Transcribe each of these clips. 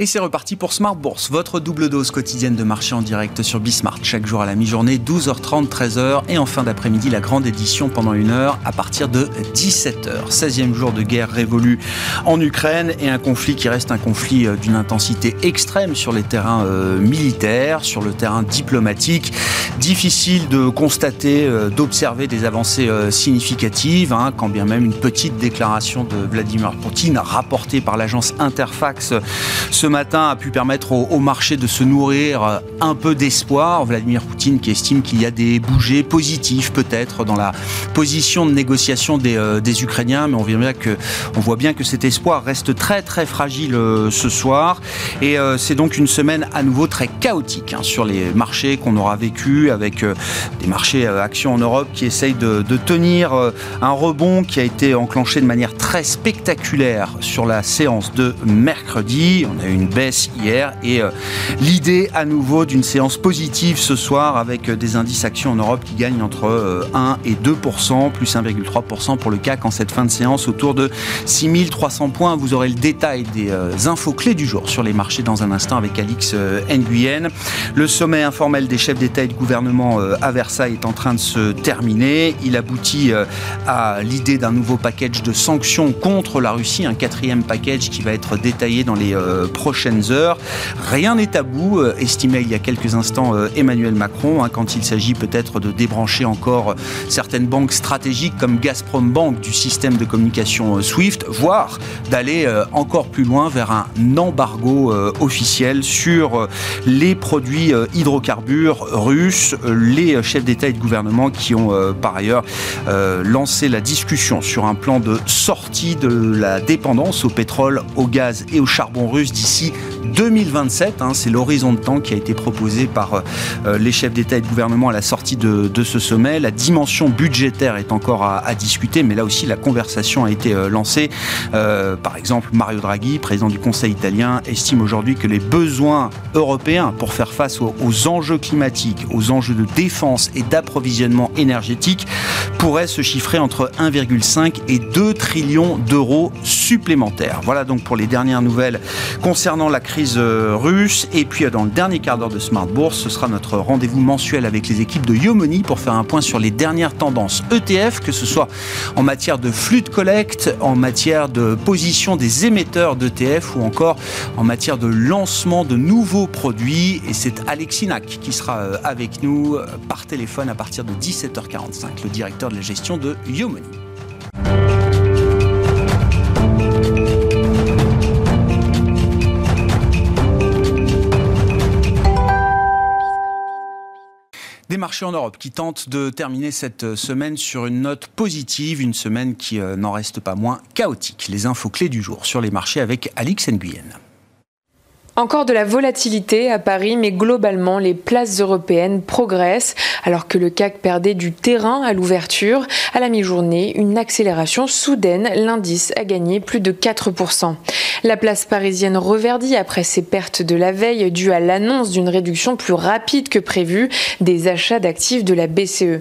Et c'est reparti pour Smart Bourse, votre double dose quotidienne de marché en direct sur Bismart. Chaque jour à la mi-journée, 12h30, 13h. Et en fin d'après-midi, la grande édition pendant une heure à partir de 17h. 16e jour de guerre révolue en Ukraine et un conflit qui reste un conflit euh, d'une intensité extrême sur les terrains euh, militaires, sur le terrain diplomatique. Difficile de constater, euh, d'observer des avancées significatives, hein, quand bien même une petite déclaration de Vladimir Poutine rapportée par l'agence Interfax matin a pu permettre au, marché de se nourrir euh, un peu d'espoir. Vladimir Poutine qui estime qu'il y a des bougées positifs peut-être dans la position de négociation des, euh, Ukrainiens, mais on, bien que, on voit bien que cet espoir reste très très fragile euh, ce soir. Et c'est donc une semaine à nouveau très chaotique hein, sur les marchés qu'on aura vécu avec des marchés actions en Europe qui essayent de, de tenir un rebond qui a été enclenché de manière très spectaculaire sur la séance de mercredi. On a eu une baisse hier et euh, l'idée à nouveau d'une séance positive ce soir avec euh, des indices actions en Europe qui gagnent entre 1 euh, et 2 plus 1,3 pour le CAC en cette fin de séance autour de 6300 points. Vous aurez le détail des infos clés du jour sur les marchés dans un instant avec Alix Nguyen. Le sommet informel des chefs d'État et de gouvernement à Versailles est en train de se terminer. Il aboutit à l'idée d'un nouveau package de sanctions contre la Russie, un quatrième package qui va être détaillé dans les prochaines heures. Rien n'est tabou, euh, estimait il y a quelques instants euh, Emmanuel Macron, hein, quand il s'agit peut-être de débrancher encore certaines banques stratégiques comme Gazprom Bank du système de communication euh, SWIFT, voire d'aller encore plus loin vers un embargo officiel sur les produits hydrocarbures russes. Les chefs d'État et de gouvernement qui ont par ailleurs lancé la discussion sur un plan de sortie de la dépendance au pétrole, au gaz et au charbon russe d'ici 2027. Hein, c'est l'horizon de temps qui a été proposé par euh, les chefs d'État et de gouvernement à la sortie de, ce sommet. La dimension budgétaire est encore à, discuter, mais là aussi la conversation a été euh, lancée. Euh, par exemple, Mario Draghi, président du Conseil italien, estime aujourd'hui que les besoins européens pour faire face aux, aux enjeux climatiques, aux enjeux de défense et d'approvisionnement énergétique pourraient se chiffrer entre 1,5 et 2 trillions d'euros supplémentaires. Voilà donc pour les dernières nouvelles concernant la crise euh, russe. Et puis euh, dans le dernier quart d'heure de Smart Bourse, ce sera notre rendez-vous mensuel avec les équipes de Yomoni pour faire un point sur les dernières tendances ETF, que ce soit en matière de flux de collecte, en matière de position des émetteurs d'ETF ou encore en matière de lancement de nouveaux produits. Et c'est Alexis Nac qui sera euh, avec nous par téléphone à partir de 17h45, le directeur de la gestion de Yomoni. Des marchés en Europe qui tentent de terminer cette semaine sur une note positive, une semaine qui euh, n'en reste pas moins chaotique. Les infos clés du jour sur les marchés avec Alix Nguyen. Encore de la volatilité à Paris, mais globalement, les places européennes progressent alors que le CAC perdait du terrain à l'ouverture. À la mi-journée, une accélération soudaine, l'indice a gagné plus de 4%. La place parisienne reverdit après ses pertes de la veille dues à l'annonce d'une réduction plus rapide que prévue des achats d'actifs de la BCE.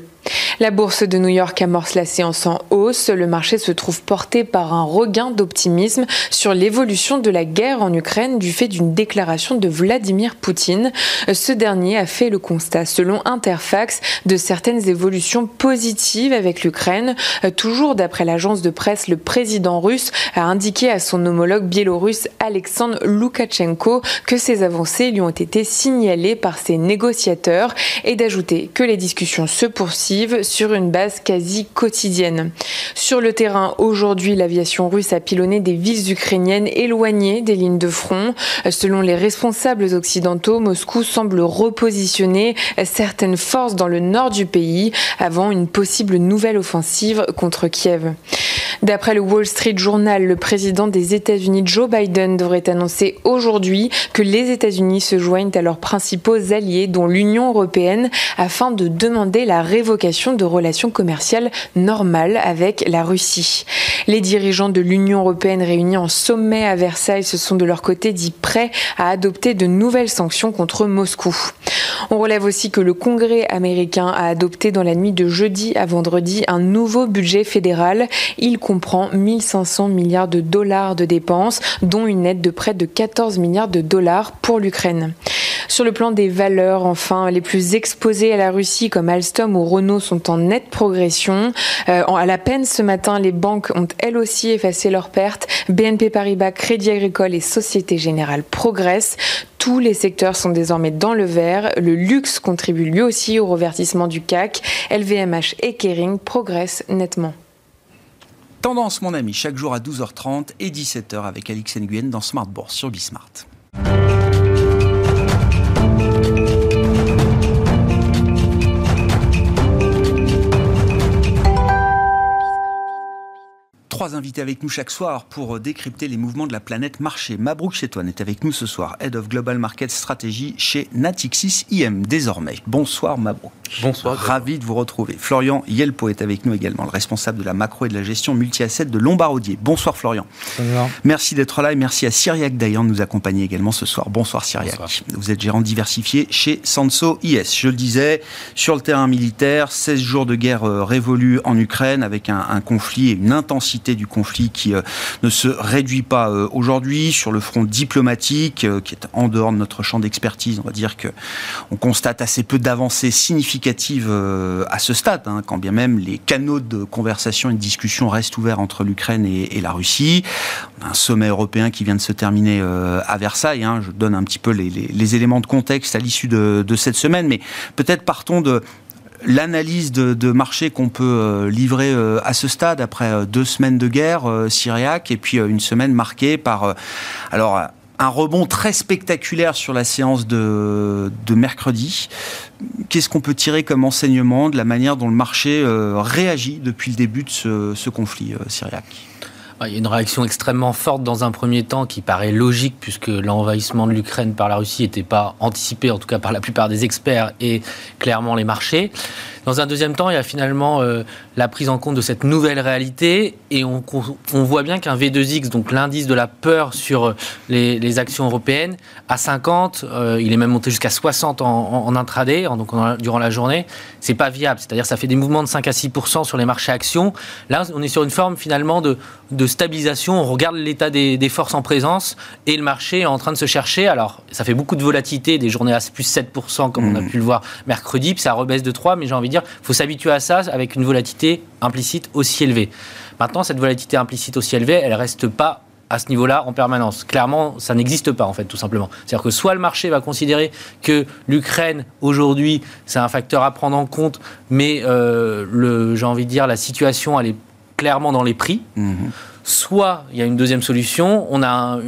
La bourse de New York amorce la séance en hausse. Le marché se trouve porté par un regain d'optimisme sur l'évolution de la guerre en Ukraine du fait d'une déclaration de Vladimir Poutine. Ce dernier a fait le constat, selon Interfax, de certaines évolutions positives avec l'Ukraine. Toujours d'après l'agence de presse, le président russe a indiqué à son homologue biélorusse Alexandre Loukachenko que ces avancées lui ont été signalées par ses négociateurs et d'ajouter que les discussions se poursuivent sur une base quasi quotidienne. Sur le terrain, aujourd'hui, l'aviation russe a pilonné des villes ukrainiennes éloignées des lignes de front. Selon les responsables occidentaux, Moscou semble repositionner certaines forces dans le nord du pays avant une possible nouvelle offensive contre Kiev. D'après le Wall Street Journal, le président des États-Unis Joe Biden devrait annoncer aujourd'hui que les États-Unis se joignent à leurs principaux alliés, dont l'Union européenne, afin de demander la révocation de relations commerciales normales avec la Russie. Les dirigeants de l'Union européenne réunis en sommet à Versailles se sont de leur côté dit prêts à adopter de nouvelles sanctions contre Moscou. On relève aussi que le Congrès américain a adopté dans la nuit de jeudi à vendredi un nouveau budget fédéral. Il comprend 1500 milliards de dollars de dépenses, dont une aide de près de 14 milliards de dollars pour l'Ukraine. Sur le plan des valeurs, enfin, les plus exposées à la Russie comme Alstom ou Renault sont en nette progression. Euh, à la peine ce matin, les banques ont elles aussi effacé leurs pertes. BNP Paribas, Crédit Agricole et Société Générale progressent. Tous les secteurs sont désormais dans le vert. Le luxe contribue lui aussi au revertissement du CAC. LVMH et Kering progressent nettement. Tendance, mon ami, chaque jour à 12h30 et 17h avec Alix Nguyen dans Smart Bourse sur Bismart. Trois invités avec nous chaque soir pour euh, décrypter les mouvements de la planète marché. Mabrouk Chetouane est avec nous ce soir, Head of Global Market Strategy chez Natixis IM désormais. Bonsoir Mabrouk. Bonsoir. Ravi de vous retrouver. Florian Yelpo est avec nous également, le responsable de la macro et de la gestion multi-asset de Lombardier. Bonsoir Florian. Bonsoir. Merci d'être là et merci à Cyriac Dayan de nous accompagner également ce soir. Bonsoir Cyriac. Vous êtes gérant diversifié chez Sanso IS. Je le disais, sur le terrain militaire, 16 jours de guerre euh, révolue en Ukraine avec un, un conflit et une intensité du conflit qui euh, ne se réduit pas euh, aujourd'hui. Sur le front diplomatique, euh, qui est en dehors de notre champ d'expertise, on va dire que on constate assez peu d'avancées significatives à ce stade, hein, quand bien même les canaux de conversation et de discussion restent ouverts entre l'Ukraine et, la Russie. un sommet européen qui vient de se terminer à Versailles. Hein. je donne un petit peu les, éléments de contexte à l'issue de cette semaine, mais peut-être partons de l'analyse de, marché qu'on peut euh, livrer euh, à ce stade après euh, deux semaines de guerre syriaque et puis une semaine marquée par un rebond très spectaculaire sur la séance de, mercredi. Qu'est-ce qu'on peut tirer comme enseignement de la manière dont le marché réagit depuis le début de ce conflit syriaque? Il y a une réaction extrêmement forte dans un premier temps qui paraît logique puisque l'envahissement de l'Ukraine par la Russie n'était pas anticipé, en tout cas par la plupart des experts et clairement les marchés. Dans un deuxième temps, il y a finalement euh, la prise en compte de cette nouvelle réalité et on, voit bien qu'un V2X, donc l'indice de la peur sur euh, les, actions européennes, à 50, euh, il est même monté jusqu'à 60 en, intraday, donc durant la journée, c'est pas viable. C'est-à-dire ça fait des mouvements de 5 à 6 sur les marchés actions. Là, on est sur une forme finalement de, stabilisation. On regarde l'état des, des, forces en présence et le marché est en train de se chercher. Alors, ça fait beaucoup de volatilité, des journées à plus 7 comme on a mmh. pu le voir mercredi, puis ça rebaisse de 3, mais j'ai envie de dire il faut s'habituer à ça avec une volatilité implicite aussi élevée. Maintenant, cette volatilité implicite aussi élevée, elle ne reste pas à ce niveau-là en permanence. Clairement, ça n'existe pas en fait, tout simplement. C'est-à-dire que soit le marché va considérer que l'Ukraine aujourd'hui, c'est un facteur à prendre en compte, mais euh, j'ai envie de dire la situation elle est clairement dans les prix. Mmh. Soit il y a une deuxième solution, on a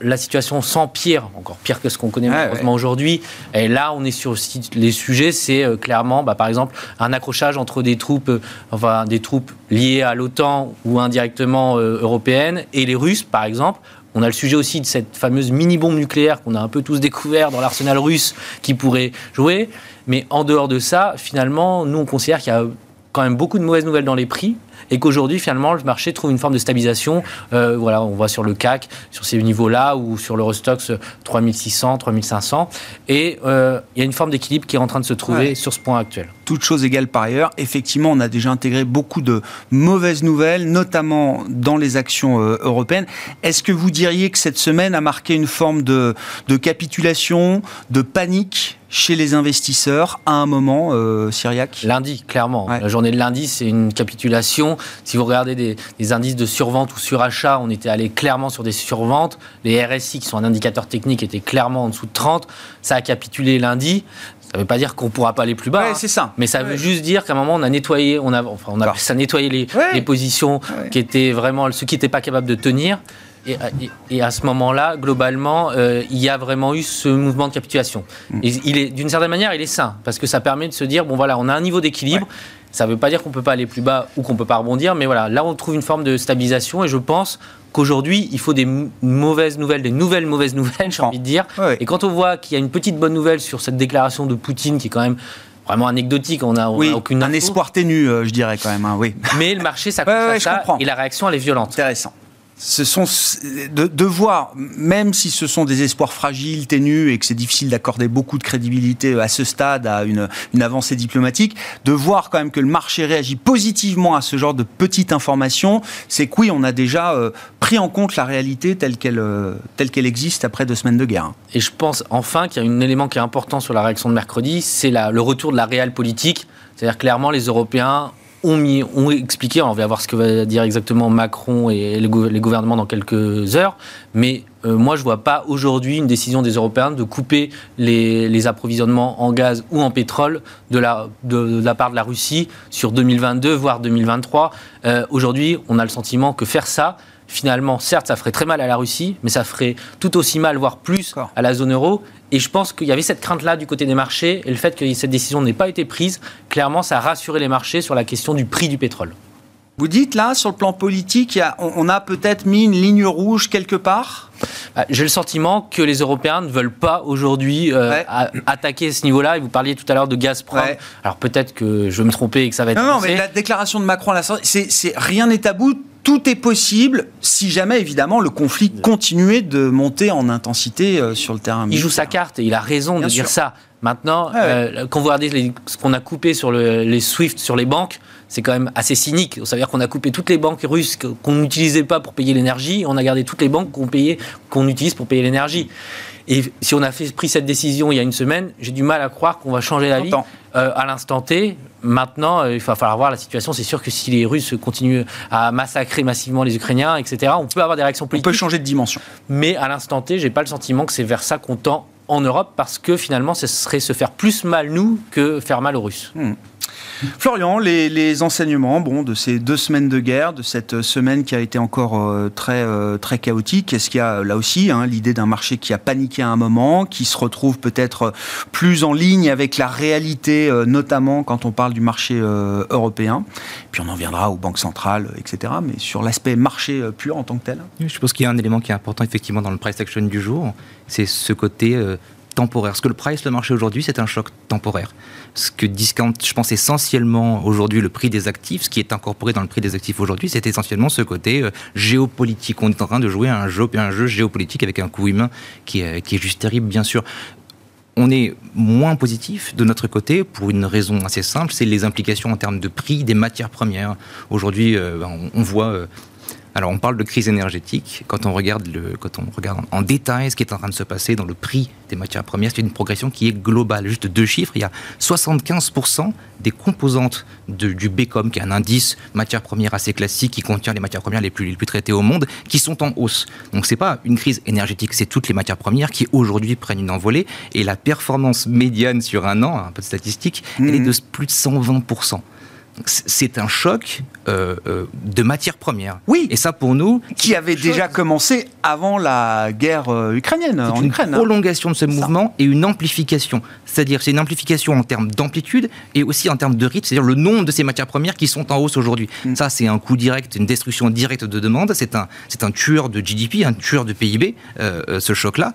la situation s'empire, encore pire que ce qu'on connaît malheureusement aujourd'hui. Et là, on est sur les sujets, c'est euh, clairement, bah, par exemple, un accrochage entre des troupes, euh, enfin des troupes liées à l'OTAN ou indirectement euh, européennes et les Russes, par exemple. On a le sujet aussi de cette fameuse mini-bombe nucléaire qu'on a un peu tous découvert dans l'arsenal russe qui pourrait jouer. Mais en dehors de ça, finalement, nous, on considère qu'il y a quand même beaucoup de mauvaises nouvelles dans les prix et qu'aujourd'hui, finalement, le marché trouve une forme de stabilisation. Euh, voilà, on voit sur le CAC, sur ces niveaux-là, ou sur l'Eurostox 3600, 3500. Et euh, il y a une forme d'équilibre qui est en train de se trouver sur ce point actuel. Toute chose égale par ailleurs, effectivement, on a déjà intégré beaucoup de mauvaises nouvelles, notamment dans les actions euh, européennes. Est-ce que vous diriez que cette semaine a marqué une forme de, de capitulation, de panique chez les investisseurs à un moment, euh, Syriac? Lundi, clairement. La journée de lundi, c'est une capitulation. Si vous regardez des, indices de survente ou surachat, on était allé clairement sur des surventes. Les RSI, qui sont un indicateur technique, étaient clairement en dessous de 30. Ça a capitulé lundi. Ça ne veut pas dire qu'on ne pourra pas aller plus bas. Hein. c'est ça. Mais ça veut juste dire qu'à un moment, on a nettoyé, on a, enfin, on a, ça nettoyé les, les positions qui étaient vraiment ceux qui n'étaient pas capables de tenir. Et, à ce moment-là, globalement, euh, il y a vraiment eu ce mouvement de capitulation. Mm. Et il est, d'une certaine manière, il est sain parce que ça permet de se dire bon voilà, on a un niveau d'équilibre. Ça ne veut pas dire qu'on ne peut pas aller plus bas ou qu'on ne peut pas rebondir, mais voilà, là on trouve une forme de stabilisation et je pense qu'aujourd'hui il faut des mauvaises nouvelles, des nouvelles mauvaises nouvelles, j'ai envie de dire. Et quand on voit qu'il y a une petite bonne nouvelle sur cette déclaration de Poutine qui est quand même vraiment anecdotique. On a, oui, aucune un espoir ténu, euh, je dirais quand même. Hein, oui. Mais le marché s'accroche à ça et la réaction elle est violente. Intéressant. Ce sont de, voir, même si ce sont des espoirs fragiles, ténus, et que c'est difficile d'accorder beaucoup de crédibilité à ce stade à une, avancée diplomatique, de voir quand même que le marché réagit positivement à ce genre de petites informations, c'est que oui, on a déjà euh, pris en compte la réalité telle qu'elle euh, telle qu'elle existe après deux semaines de guerre. Et je pense enfin qu'il y a un élément qui est important sur la réaction de mercredi, c'est le retour de la réelle politique. C'est-à-dire clairement, les Européens ont, ont expliqué, on va voir ce que va dire exactement Macron et les, gouvernements dans quelques heures, mais euh, moi je ne vois pas aujourd'hui une décision des Européens de couper les, approvisionnements en gaz ou en pétrole de la, de, la part de la Russie sur 2022, voire 2023. Euh, aujourd'hui, on a le sentiment que faire ça, finalement, certes, ça ferait très mal à la Russie, mais ça ferait tout aussi mal, voire plus, à la zone euro. Et je pense qu'il y avait cette crainte-là du côté des marchés, et le fait que cette décision n'ait pas été prise, clairement, ça a rassuré les marchés sur la question du prix du pétrole. Vous dites là, sur le plan politique, on, a peut-être mis une ligne rouge quelque part? Bah, J'ai le sentiment que les Européens ne veulent pas aujourd'hui euh, attaquer ce niveau-là. Et vous parliez tout à l'heure de Gazprom. Alors peut-être que je vais me tromper et que ça va être. Non, non, mais la déclaration de Macron à la sortie, c'est rien n'est tabou tout est possible si jamais, évidemment, le conflit continuait de monter en intensité euh, sur le terrain. Il joue sa carte et il a raison de dire ça. Maintenant, euh, quand vous regardez ce qu'on a coupé sur les SWIFT sur les banques, c'est quand même assez cynique. Ça veut dire qu'on a coupé toutes les banques russes qu'on n'utilisait pas pour payer l'énergie, on a gardé toutes les banques qu'on qu'on utilise pour payer l'énergie. Et si on a fait, pris cette décision il y a une semaine, j'ai du mal à croire qu'on va changer la vie euh, à l'instant T. Maintenant, euh, il va falloir voir la situation. C'est sûr que si les Russes continuent à massacrer massivement les Ukrainiens, etc., on peut avoir des réactions politiques. On peut changer de dimension. Mais à l'instant T, j'ai pas le sentiment que c'est vers ça qu'on tend en Europe parce que finalement, ce serait se faire plus mal nous que faire mal aux Russes. Hmm. Florian, les, enseignements bon, de ces deux semaines de guerre, de cette semaine qui a été encore euh, très, euh, très chaotique, est-ce qu'il y a là aussi hein, l'idée d'un marché qui a paniqué à un moment, qui se retrouve peut-être plus en ligne avec la réalité, euh, notamment quand on parle du marché européen? Puis on en viendra aux banques centrales, etc. Mais sur l'aspect marché pur en tant que tel? Je pense qu'il y a un élément qui est important effectivement dans le price action du jour, c'est ce côté temporaire. Ce que le price, le marché aujourd'hui, c'est un choc temporaire. Ce que discount, je pense essentiellement aujourd'hui le prix des actifs, ce qui est incorporé dans le prix des actifs aujourd'hui, c'est essentiellement ce côté euh, géopolitique. On est en train de jouer un jeu, un jeu géopolitique avec un coût humain qui est, qui est juste terrible, bien sûr on est moins positif de notre côté pour une raison assez simple, c'est les implications en termes de prix des matières premières. Aujourd'hui, euh, on, voit euh, alors on parle de crise énergétique. Quand on regarde, le, quand on regarde en détail ce qui est en train de se passer dans le prix des matières premières, c'est une progression qui est globale. Juste deux chiffres, il y a 75% des composantes du BECOM, qui est un indice matières premières assez classique qui contient les matières premières les plus, les plus traitées au monde, qui sont en hausse. Donc c'est pas une crise énergétique, c'est toutes les matières premières qui aujourd'hui prennent une envolée. Et la performance médiane sur un an, un peu de statistiques, elle est de mmh. plus de 120% c'est un choc euh, euh, de matières premières. Oui. Et ça, pour nous. Qui avait déjà commencé avant la guerre euh, ukrainienne, en une Ukraine. Hein. prolongation de ce mouvement et une amplification. C'est-à-dire, c'est une amplification en termes d'amplitude et aussi en termes de rythme, c'est-à-dire le nombre de ces matières premières qui sont en hausse aujourd'hui. Mm. Ça, c'est un coût direct, une destruction directe de demande. C'est un, c'est un tueur de GDP, un tueur de PIB, ce choc-là.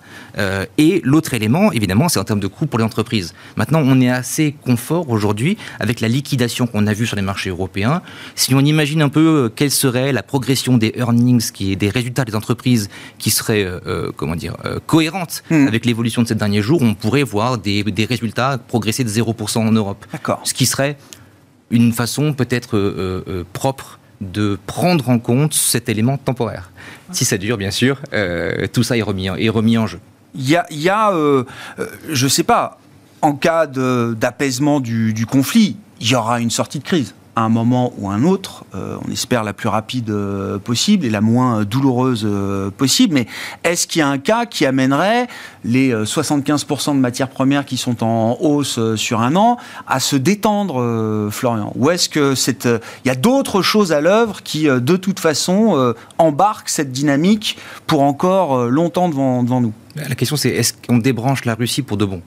et l'autre élément, évidemment, c'est en termes de coûts pour les entreprises. Maintenant, on est assez confort aujourd'hui avec la liquidation qu'on a vue sur les marchés européens. Si on imagine un peu euh, quelle serait la progression des earnings, qui est des résultats des entreprises qui seraient euh, euh, comment dire cohérentes hmm. avec l'évolution de ces derniers jours, on pourrait voir des, des résultats progresser de 0% en Europe. Ce qui serait une façon peut-être propre de prendre en compte cet élément temporaire. Si ça dure, bien sûr, tout ça est remis, est remis en jeu. Il y a, y a je ne sais pas, en cas d'apaisement du, du, conflit, il y aura une sortie de crise. À un moment ou un autre, euh, on espère la plus rapide euh, possible et la moins douloureuse euh, possible, mais est-ce qu'il y a un cas qui amènerait les 75% de matières premières qui sont en hausse sur un an à se détendre, Florian? Ou est-ce que c'est, il y a d'autres choses à l'œuvre qui, de toute façon, embarquent cette dynamique pour encore longtemps devant, devant nous? La question c'est est-ce qu'on débranche la Russie pour de bon?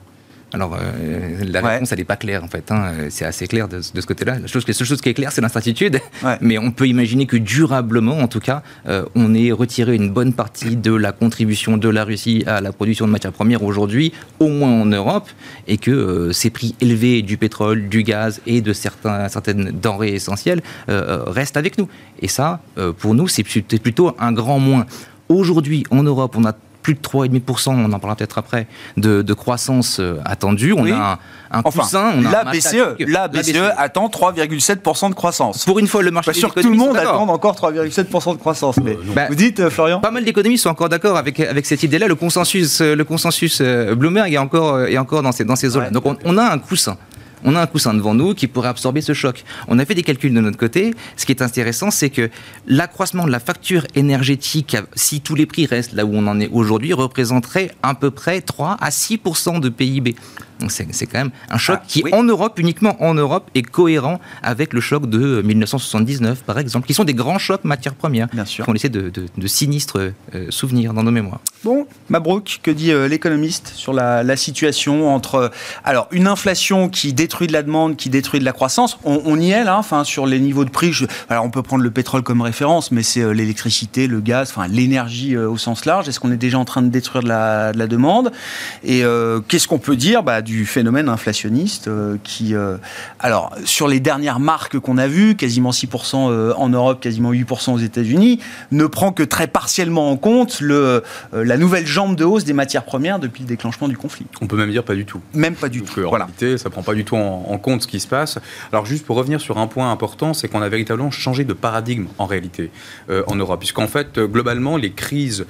Alors, euh, la réponse, elle n'est pas claire, en fait. Hein. C'est assez clair de, ce côté-là. La, chose, seule chose qui est claire, c'est l'incertitude. Mais on peut imaginer que durablement, en tout cas, euh, on ait retiré une bonne partie de la contribution de la Russie à la production de matières premières aujourd'hui, au moins en Europe, et que euh, ces prix élevés du pétrole, du gaz et de certains, certaines denrées essentielles restent avec nous. Et ça, pour nous, c'est plutôt un grand moins. Aujourd'hui, en Europe, on a plus de 3,5%, on en parlera peut-être après, de, croissance euh, attendue. On a un, coussin. On a la, BCE, la, BCE, attend 3,7% de croissance. Pour une fois, le marché. Pas sûr que tout le monde attend encore 3,7% de croissance. Mais bah, vous dites, euh, Florian Pas mal d'économistes sont encore d'accord avec, avec cette idée-là. Le consensus, euh, le consensus Bloomberg est encore, est encore dans ces, dans ces zones-là. Donc on, on, a un coussin on a un coussin devant nous qui pourrait absorber ce choc. On a fait des calculs de notre côté. Ce qui est intéressant, c'est que l'accroissement de la facture énergétique, si tous les prix restent là où on en est aujourd'hui, représenterait à peu près 3 à 6 de PIB. Donc c'est quand même un choc ah, qui, en Europe, uniquement en Europe, est cohérent avec le choc de 1979, par exemple, qui sont des grands chocs matières premières, Bien sûr. qu'on laissait de, de, sinistres euh, souvenirs dans nos mémoires. Bon, Mabrouk, que dit euh, l'économiste sur la, situation entre euh, alors une inflation qui détruit de la demande, qui détruit de la croissance On, y est là, enfin sur les niveaux de prix. alors on peut prendre le pétrole comme référence, mais c'est l'électricité, le gaz, enfin l'énergie au sens large. Est-ce qu'on est déjà en train de détruire de la, de la demande? Et qu'est-ce qu'on peut dire? Bah, du phénomène inflationniste euh, qui, euh, alors, sur les dernières marques qu'on a vues, quasiment 6% euh, en Europe, quasiment 8% aux États-Unis, ne prend que très partiellement en compte le, la nouvelle jambe de hausse des matières premières depuis le déclenchement du conflit. On peut même dire pas du tout. Même pas du tout. En voilà. réalité, ça prend pas du tout en, compte ce qui se passe. Alors, juste pour revenir sur un point important, c'est qu'on a véritablement changé de paradigme en réalité en Europe, puisqu'en fait, globalement, les crises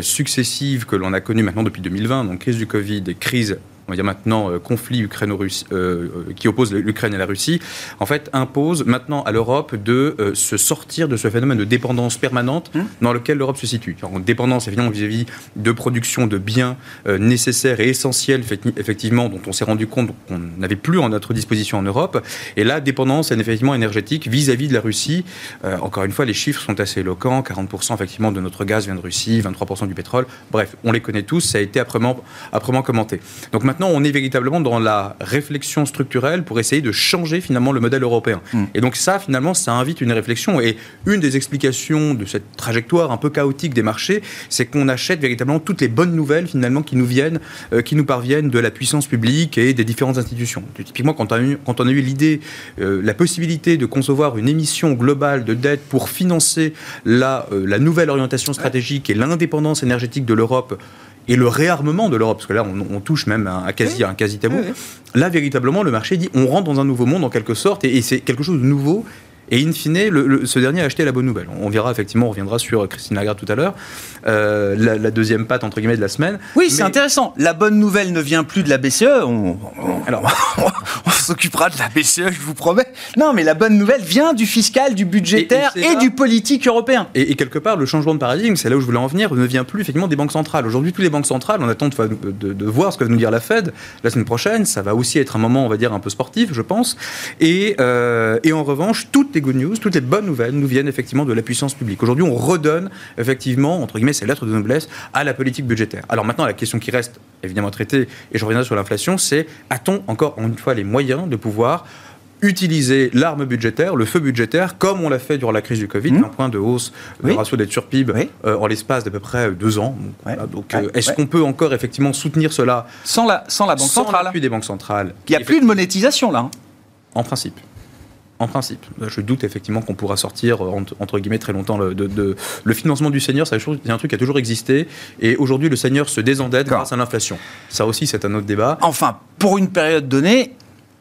successives que l'on a connues maintenant depuis 2020, donc crise du Covid et crise on va dire maintenant, euh, conflit ukraino-russe euh, euh, qui oppose l'Ukraine et la Russie, en fait, impose maintenant à l'Europe de se sortir de ce phénomène de dépendance permanente mmh. dans lequel l'Europe se situe. Alors, dépendance, évidemment, vis-à-vis de production de biens nécessaires et essentiels, effectivement, dont on s'est rendu compte qu'on n'avait plus en notre disposition en Europe. Et là, dépendance, effectivement, énergétique vis-à-vis de la Russie. encore une fois, les chiffres sont assez éloquents. 40% effectivement de notre gaz vient de Russie, 23% du pétrole. Bref, on les connaît tous, ça a été âprement, âprement commenté. Donc maintenant, maintenant, on est véritablement dans la réflexion structurelle pour essayer de changer finalement le modèle européen. Mm. Et donc ça, finalement, ça invite une réflexion. Et une des explications de cette trajectoire un peu chaotique des marchés, c'est qu'on achète véritablement toutes les bonnes nouvelles finalement qui nous viennent, euh, qui nous parviennent de la puissance publique et des différentes institutions. Typiquement, quand on a eu, quand on a eu l'idée, euh, la possibilité de concevoir une émission globale de dette pour financer la, euh, la nouvelle orientation stratégique et l'indépendance énergétique de l'Europe et le réarmement de l'Europe, parce que là, on, touche même à, quasi, un quasi tabou. Là, véritablement, le marché dit on rentre dans un nouveau monde en quelque sorte, et c'est quelque chose de nouveau et in fine, ce dernier a acheté la bonne nouvelle. On verra effectivement, on reviendra sur Christine Lagarde tout à l'heure, euh, la, deuxième patte entre guillemets de la semaine. Oui, c'est intéressant. La bonne nouvelle ne vient plus de la BCE. On, alors, on, s'occupera de la BCE, je vous promets. Non, mais la bonne nouvelle vient du fiscal, du budgétaire et, du politique européen. Et, quelque part, le changement de paradigme, c'est là où je voulais en venir, ne vient plus effectivement des banques centrales. Aujourd'hui, toutes les banques centrales, on attend de, de, voir ce que va nous dire la Fed la semaine prochaine. Ça va aussi être un moment, on va dire, un peu sportif, je pense. Et, euh, et en revanche, toutes les good news, toutes les bonnes nouvelles nous viennent effectivement de la puissance publique. Aujourd'hui, on redonne effectivement, entre guillemets, ces lettres de noblesse à la politique budgétaire. Alors maintenant, la question qui reste évidemment traitée, et je reviendrai sur l'inflation, c'est a-t-on encore une fois les moyens de pouvoir utiliser l'arme budgétaire, le feu budgétaire, comme on l'a fait durant la crise du Covid, mmh. un point de hausse du ratio d'être sur PIB euh, en l'espace d'à peu près deux ans. Donc, euh, est-ce qu'on peut encore effectivement soutenir cela sans la, sans la banque sans centrale des banques centrales Il n'y a plus de monétisation là. Hein. En principe. En principe. Je doute effectivement qu'on pourra sortir, entre, guillemets, très longtemps. Le, de, le financement du seigneur, c'est un truc qui a toujours existé. Et aujourd'hui, le seigneur se désendette grâce à l'inflation. Ça aussi, c'est un autre débat. Enfin, pour une période donnée,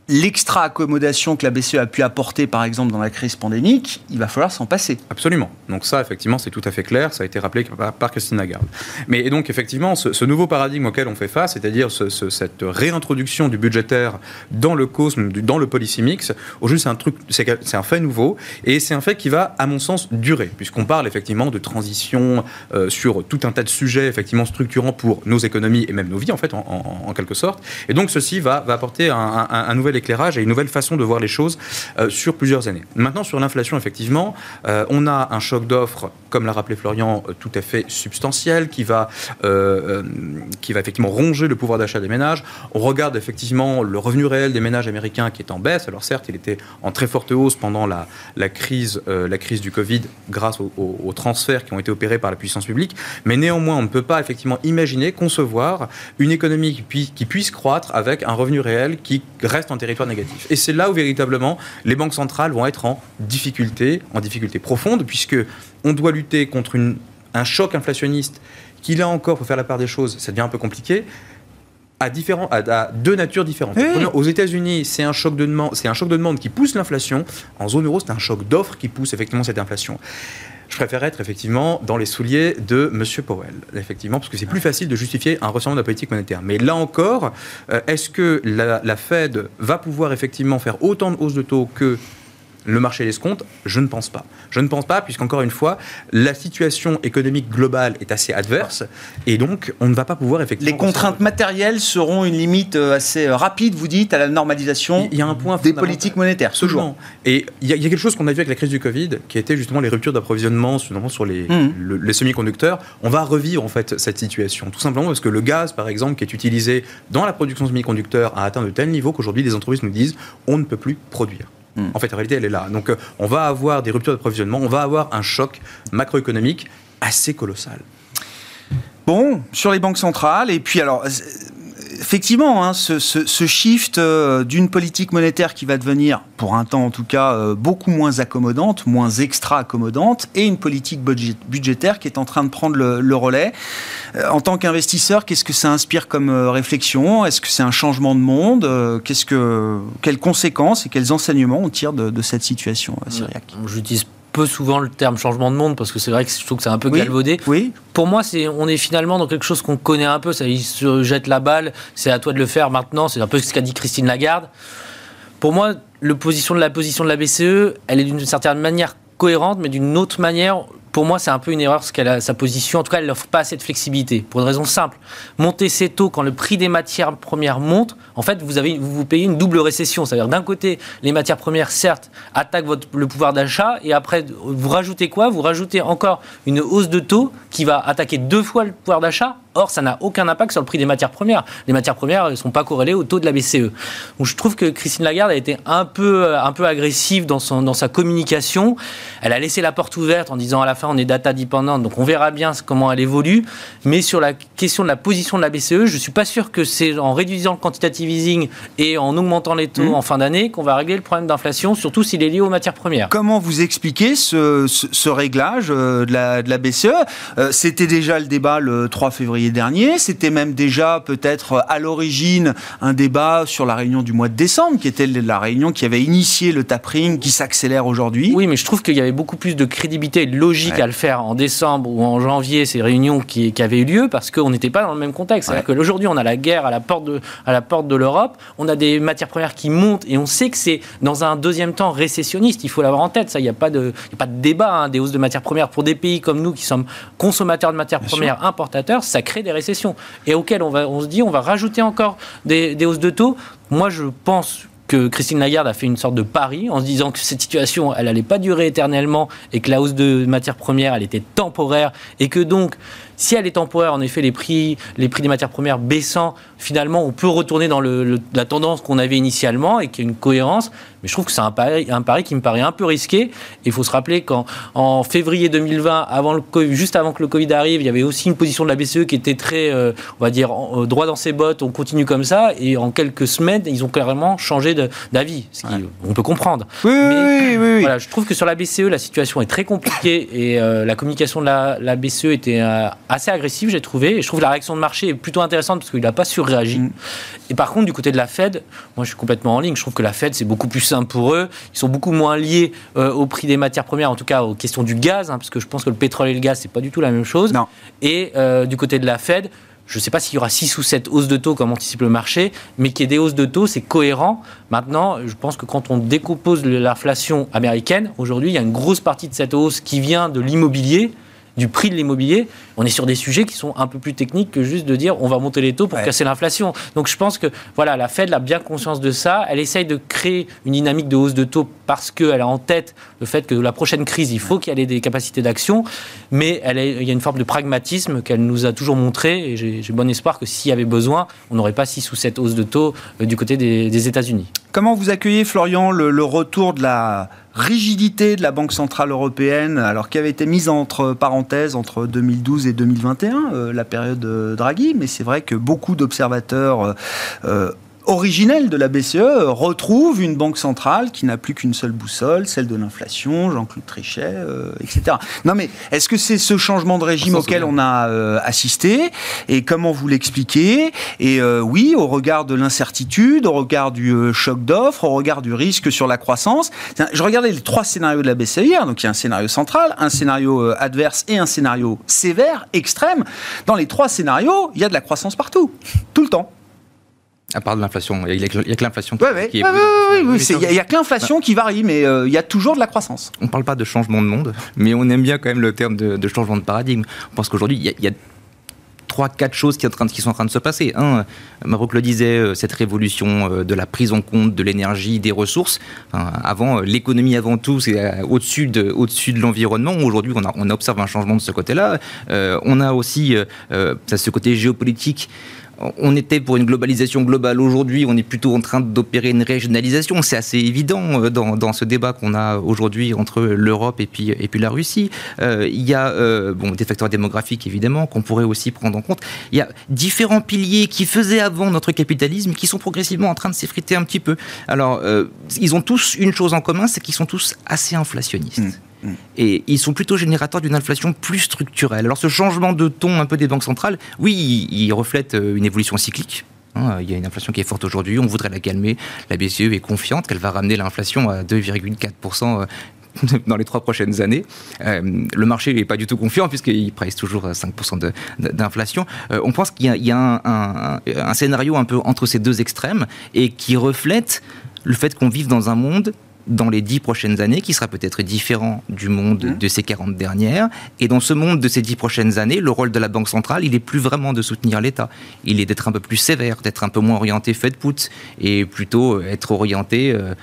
l'extra-accommodation que la BCE a pu apporter, par exemple, dans la crise pandémique, il va falloir s'en passer. Absolument. Donc ça, effectivement, c'est tout à fait clair. Ça a été rappelé par, Christine Lagarde. Mais donc, effectivement, ce, nouveau paradigme auquel on fait face, c'est-à-dire cette réintroduction du budgétaire dans le cosme, dans le policy mix, au juste, c'est un un fait nouveau et c'est un fait qui va, à mon sens, durer, puisqu'on parle effectivement de transition euh, sur tout un tas de sujets effectivement structurants pour nos économies et même nos vies, en fait, en, quelque sorte. Et donc, ceci va, apporter un, un nouvel nouvel éclairage et une nouvelle façon de voir les choses sur plusieurs années. Maintenant, sur l'inflation, effectivement, on a un choc d'offres, comme l'a rappelé Florian, tout à fait substantiel, qui va, qui va effectivement ronger le pouvoir d'achat des ménages. On regarde effectivement le revenu réel des ménages américains qui est en baisse. Alors certes, il était en très forte hausse pendant la, la crise, la crise du Covid grâce aux, transferts qui ont été opérés par la puissance publique, mais néanmoins, on ne peut pas effectivement imaginer, concevoir une économie qui puisse, croître avec un revenu réel qui reste en territoire négatif. Et c'est là où véritablement les banques centrales vont être en difficulté, en difficulté profonde, puisque on doit lutter contre un choc inflationniste qui, là encore, pour faire la part des choses, ça devient un peu compliqué à, différents, à, deux natures différentes. Aux États-Unis, c'est un choc de demande, c'est un choc de demande qui pousse l'inflation. En zone euro, c'est un choc d'offres qui pousse effectivement cette inflation. Je préfère être effectivement dans les souliers de M. Powell, effectivement, parce que c'est plus facile de justifier un resserrement de la politique monétaire. Mais là encore, euh, est-ce que la, la Fed va pouvoir effectivement faire autant de hausses de taux que le marché l'escompte Je ne pense pas. Je ne pense pas, puisqu'encore une fois, la situation économique globale est assez adverse, et donc on ne va pas pouvoir effectivement... Les contraintes matérielles seront une limite euh, assez euh, rapide, vous dites, à la normalisation il y a un point des politiques monétaires, Absolument. Et il y, a, quelque chose qu'on a vu avec la crise du Covid, qui était justement les ruptures d'approvisionnement, sur les, mmh. les semi-conducteurs. On va revivre en fait cette situation, tout simplement parce que le gaz, par exemple, qui est utilisé dans la production de semi-conducteurs, a atteint de tel niveau qu'aujourd'hui, les entreprises nous disent on ne peut plus produire. En fait, en réalité, elle est là. Donc, euh, on va avoir des ruptures d'approvisionnement, on va avoir un choc macroéconomique assez colossal. Bon, sur les banques centrales, et puis alors, effectivement, hein, ce, shift euh, d'une politique monétaire qui va devenir, pour un temps en tout cas, euh, beaucoup moins accommodante, moins extra-accommodante, et une politique budgétaire qui est en train de prendre le, relais. Euh, en tant qu'investisseur, qu'est-ce que ça inspire comme réflexion? Est-ce que c'est un changement de monde? Qu'est-ce que, Quelles conséquences et quels enseignements on tire de, cette situation, Syriac J'utilise peu souvent le terme changement de monde parce que c'est vrai que je trouve que c'est un peu galvaudé. Oui. Pour moi, c'est on est finalement dans quelque chose qu'on connaît un peu. Ça, il se jette la balle. C'est à toi de le faire maintenant. C'est un peu ce qu'a dit Christine Lagarde. Pour moi, le position de la position de la BCE, elle est d'une certaine manière cohérente, mais d'une autre manière, pour moi, c'est un peu une erreur ce qu'elle a sa position. En tout cas, elle n'offre pas assez de flexibilité. Pour une raison simple. Monter ses taux quand le prix des matières premières monte, en fait, vous, payez une double récession. C'est-à-dire, d'un côté, les matières premières, certes, attaquent le pouvoir d'achat, et après, vous rajoutez quoi? Vous rajoutez encore une hausse de taux qui va attaquer deux fois le pouvoir d'achat Or, ça n'a aucun impact sur le prix des matières premières. Les matières premières ne sont pas corrélées au taux de la BCE. Donc, je trouve que Christine Lagarde a été un peu, un peu agressive dans, son, dans sa communication. Elle a laissé la porte ouverte en disant à la fin on est data dépendante, donc on verra bien comment elle évolue. Mais sur la question de la position de la BCE, je ne suis pas sûr que c'est en réduisant le quantitative easing et en augmentant les taux mmh. en fin d'année qu'on va régler le problème d'inflation, surtout s'il est lié aux matières premières. Comment vous expliquez ce, ce, réglage euh, de la, de la BCE euh, C'était déjà le débat le 3 février dernier. C'était même déjà peut-être à l'origine un débat sur la réunion du mois de décembre, qui était la réunion qui avait initié le tapering, qui s'accélère aujourd'hui. Oui, mais je trouve qu'il y avait beaucoup plus de crédibilité et de logique à le faire en décembre ou en janvier, ces réunions qui, avaient eu lieu, parce qu'on n'était pas dans le même contexte. C'est-à-dire qu'aujourd'hui, on a la guerre à la porte de, à la porte de l'Europe, on a des matières premières qui montent, et on sait que c'est dans un deuxième temps récessionniste. Il faut l'avoir en tête. Ça, il n'y a pas de, a pas de débat hein, des hausses de matières premières pour des pays comme nous qui sommes consommateurs de matières premières, importateurs. Ça crée des récessions et auxquelles on, va, on se dit on va rajouter encore des, des hausses de taux. Moi, je pense que Christine Lagarde a fait une sorte de pari en se disant que cette situation, elle n'allait pas durer éternellement et que la hausse de matières premières, elle était temporaire et que donc si elle est temporaire, en effet, les prix, les prix des matières premières baissant, finalement, on peut retourner dans la tendance qu'on avait initialement et qu'il y a une cohérence. Mais je trouve que c'est un pari, un pari qui me paraît un peu risqué. Il faut se rappeler qu'en février 2020, avant le, juste avant que le Covid arrive, il y avait aussi une position de la BCE qui était très, euh, on va dire, euh, droit dans ses bottes, on continue comme ça. Et en quelques semaines, ils ont clairement changé d'avis, ce qu'on peut comprendre. Oui, oui, oui, Voilà, je trouve que sur la BCE, la situation est très compliquée et euh, la communication de la, la BCE était assez agressif, j'ai trouvé. Et je trouve la réaction de marché est plutôt intéressante parce qu'il n'a pas surréagi. Mm. Et par contre, du côté de la Fed, moi je suis complètement en ligne. Je trouve que la Fed, c'est beaucoup plus simple pour eux. Ils sont beaucoup moins liés euh, au prix des matières premières, en tout cas aux questions du gaz, hein, parce que je pense que le pétrole et le gaz, c'est pas du tout la même chose. Non. Et euh, du côté de la Fed, je ne sais pas s'il y aura 6 ou 7 hausses de taux comme anticipe le marché, mais qu'il y ait des hausses de taux, c'est cohérent. Maintenant, je pense que quand on décompose l'inflation américaine, aujourd'hui, il y a une grosse partie de cette hausse qui vient de l'immobilier du prix de l'immobilier, on est sur des sujets qui sont un peu plus techniques que juste de dire on va monter les taux pour casser l'inflation. Donc je pense que voilà, la Fed a bien conscience de ça. Elle essaye de créer une dynamique de hausse de taux parce qu'elle a en tête le fait que la prochaine crise, il faut qu'il y ait des capacités d'action, mais elle il y a une forme de pragmatisme qu'elle nous a toujours montré et j'ai bon espoir que s'il y avait besoin, on n'aurait pas 6 ou 7 hausses de taux euh, du côté des, États-Unis. Comment vous accueillez, Florian, le, retour de la rigidité de la Banque Centrale Européenne, alors qui avait été mise entre parenthèses entre 2012 et 2021, euh, la période Draghi, mais c'est vrai que beaucoup d'observateurs euh, originel de la BCE retrouve une banque centrale qui n'a plus qu'une seule boussole, celle de l'inflation, Jean-Claude Trichet, euh, etc. Non mais est-ce que c'est ce changement de régime auquel on a euh, assisté et comment vous l'expliquez? Et euh, oui, au regard de l'incertitude, au regard du choc d'offres, au regard du risque sur la croissance. Je regardais les trois scénarios de la BCE hier, donc il y a un scénario central, un scénario adverse et un scénario sévère, extrême. Dans les trois scénarios, il y a de la croissance partout, tout le temps. À part de l'inflation, il n'y a, que l'inflation qui, est. Il n'y a, que l'inflation qui varie, mais euh, il y a toujours de la croissance. On ne parle pas de changement de monde, mais on aime bien quand même le terme de, changement de paradigme. On pense qu'aujourd'hui, il y a, trois, quatre choses qui, sont en train de se passer. Un, Maroc le disait, euh, cette révolution euh, de la prise en compte de l'énergie, des ressources. avant, l'économie avant tout, c'est au-dessus de, au de l'environnement. Aujourd'hui, on, on, observe un changement de ce côté-là. on a aussi ce côté géopolitique on était pour une globalisation globale. Aujourd'hui, on est plutôt en train d'opérer une régionalisation. C'est assez évident euh, dans, ce débat qu'on a aujourd'hui entre l'Europe et puis, et puis la Russie. Euh, il y a euh, bon, des facteurs démographiques, évidemment, qu'on pourrait aussi prendre en compte. Il y a différents piliers qui faisaient avant notre capitalisme qui sont progressivement en train de s'effriter un petit peu. Alors, ils ont tous une chose en commun, c'est qu'ils sont tous assez inflationnistes. Mmh. Et ils sont plutôt générateurs d'une inflation plus structurelle. Alors ce changement de ton un peu des banques centrales, oui, il, reflète euh, une évolution cyclique. Hein. il y a une inflation qui est forte aujourd'hui, on voudrait la calmer. La BCE est confiante qu'elle va ramener l'inflation à 2,4% euh, dans les trois prochaines années. Euh, le marché n'est pas du tout confiant puisqu'il presse toujours 5% d'inflation. on pense qu'il y a, un, scénario un peu entre ces deux extrêmes et qui reflète le fait qu'on vive dans un monde dans les dix prochaines années, qui sera peut-être différent du monde mmh. de ces 40 dernières. Et dans ce monde de ces dix prochaines années, le rôle de la Banque centrale, il est plus vraiment de soutenir l'État. Il est d'être un peu plus sévère, d'être un peu moins orienté Fed put, et plutôt être orienté. Euh,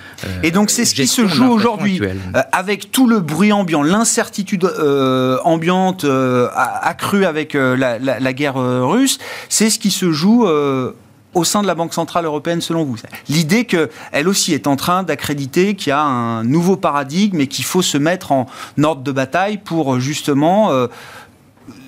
et donc c'est ce qui se joue aujourd'hui, euh, avec tout le bruit ambiant, l'incertitude euh, ambiante accrue avec la, la, guerre russe, c'est ce qui se joue au sein de la Banque Centrale Européenne selon vous? L'idée qu'elle aussi est en train d'accréditer qu'il y a un nouveau paradigme et qu'il faut se mettre en ordre de bataille pour justement euh,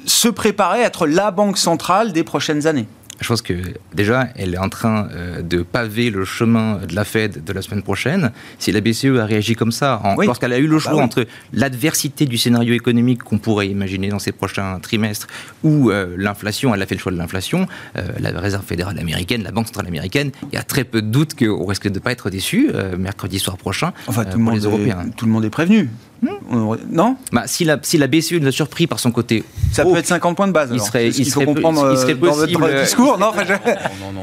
se préparer à être la Banque Centrale des prochaines années je pense que déjà, elle est en train euh, de paver le chemin de la Fed de la semaine prochaine. Si la BCE a réagi comme ça, lorsqu'elle a eu le bah choix entre l'adversité du scénario économique qu'on pourrait imaginer dans ces prochains trimestres ou euh, l'inflation, elle a fait le choix de l'inflation, euh, la Réserve fédérale américaine, la Banque centrale américaine, il y a très peu de doutes qu'on risque de ne pas être déçu mercredi soir prochain enfin, tout le monde les Européens. tout le monde est prévenu. Hmm. Non bah, si, la, si la BCE nous a surpris par son côté. Ça peut être 50 points de base. Il serait, il, faut comprendre il serait possible, dans votre discours. Non, non, non,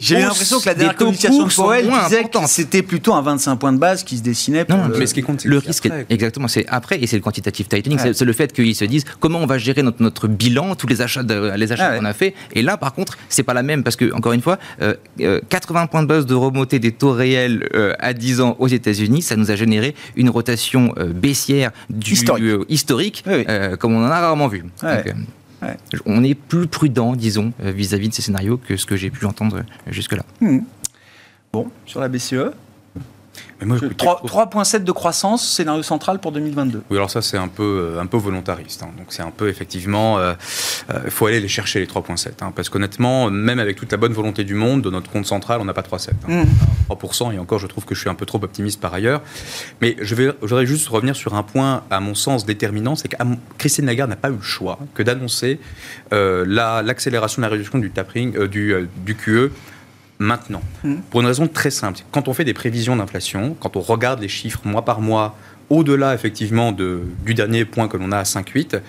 J'ai l'impression que la dernière communication de Powell disait que c'était plutôt un 25 points de base qui se dessinait. Pour non, le... mais ce qui compte, c'est le risque. Exactement, c'est après et c'est le quantitative tightening. C'est le fait qu'ils se disent comment on va gérer notre, notre bilan, tous les achats, les achats qu'on a fait. Et là, par contre, c'est pas la même parce que encore une fois, 80 euh, euh, points de base de remontée des taux réels euh, à 10 ans aux États-Unis, ça nous a généré une rotation baissière du historique, comme on en a rarement vu. On est plus prudent, disons, vis-à-vis de ces scénarios que ce que j'ai pu entendre jusque-là. Hmm. Bon, sur la BCE 3,7 de croissance, scénario central pour 2022. Oui, alors ça c'est un peu, euh, un peu volontariste. Hein. Donc c'est un peu effectivement, il euh, euh, faut aller les chercher les 3,7. Hein. parce qu'honnêtement, même avec toute la bonne volonté du monde, de notre compte central, on n'a pas 3,7. Hein. 3%, et encore je trouve que je suis un peu trop optimiste par ailleurs. Mais je, vais, je voudrais juste revenir sur un point, à mon sens, déterminant, c'est que Christine Lagarde n'a pas eu le choix que d'annoncer l'accélération de la réduction du tapering, du, du QE maintenant. Hmm. Pour une raison très simple. Quand on fait des prévisions d'inflation, quand on regarde les chiffres mois par mois, au-delà effectivement de, du dernier point que l'on a à 5,8,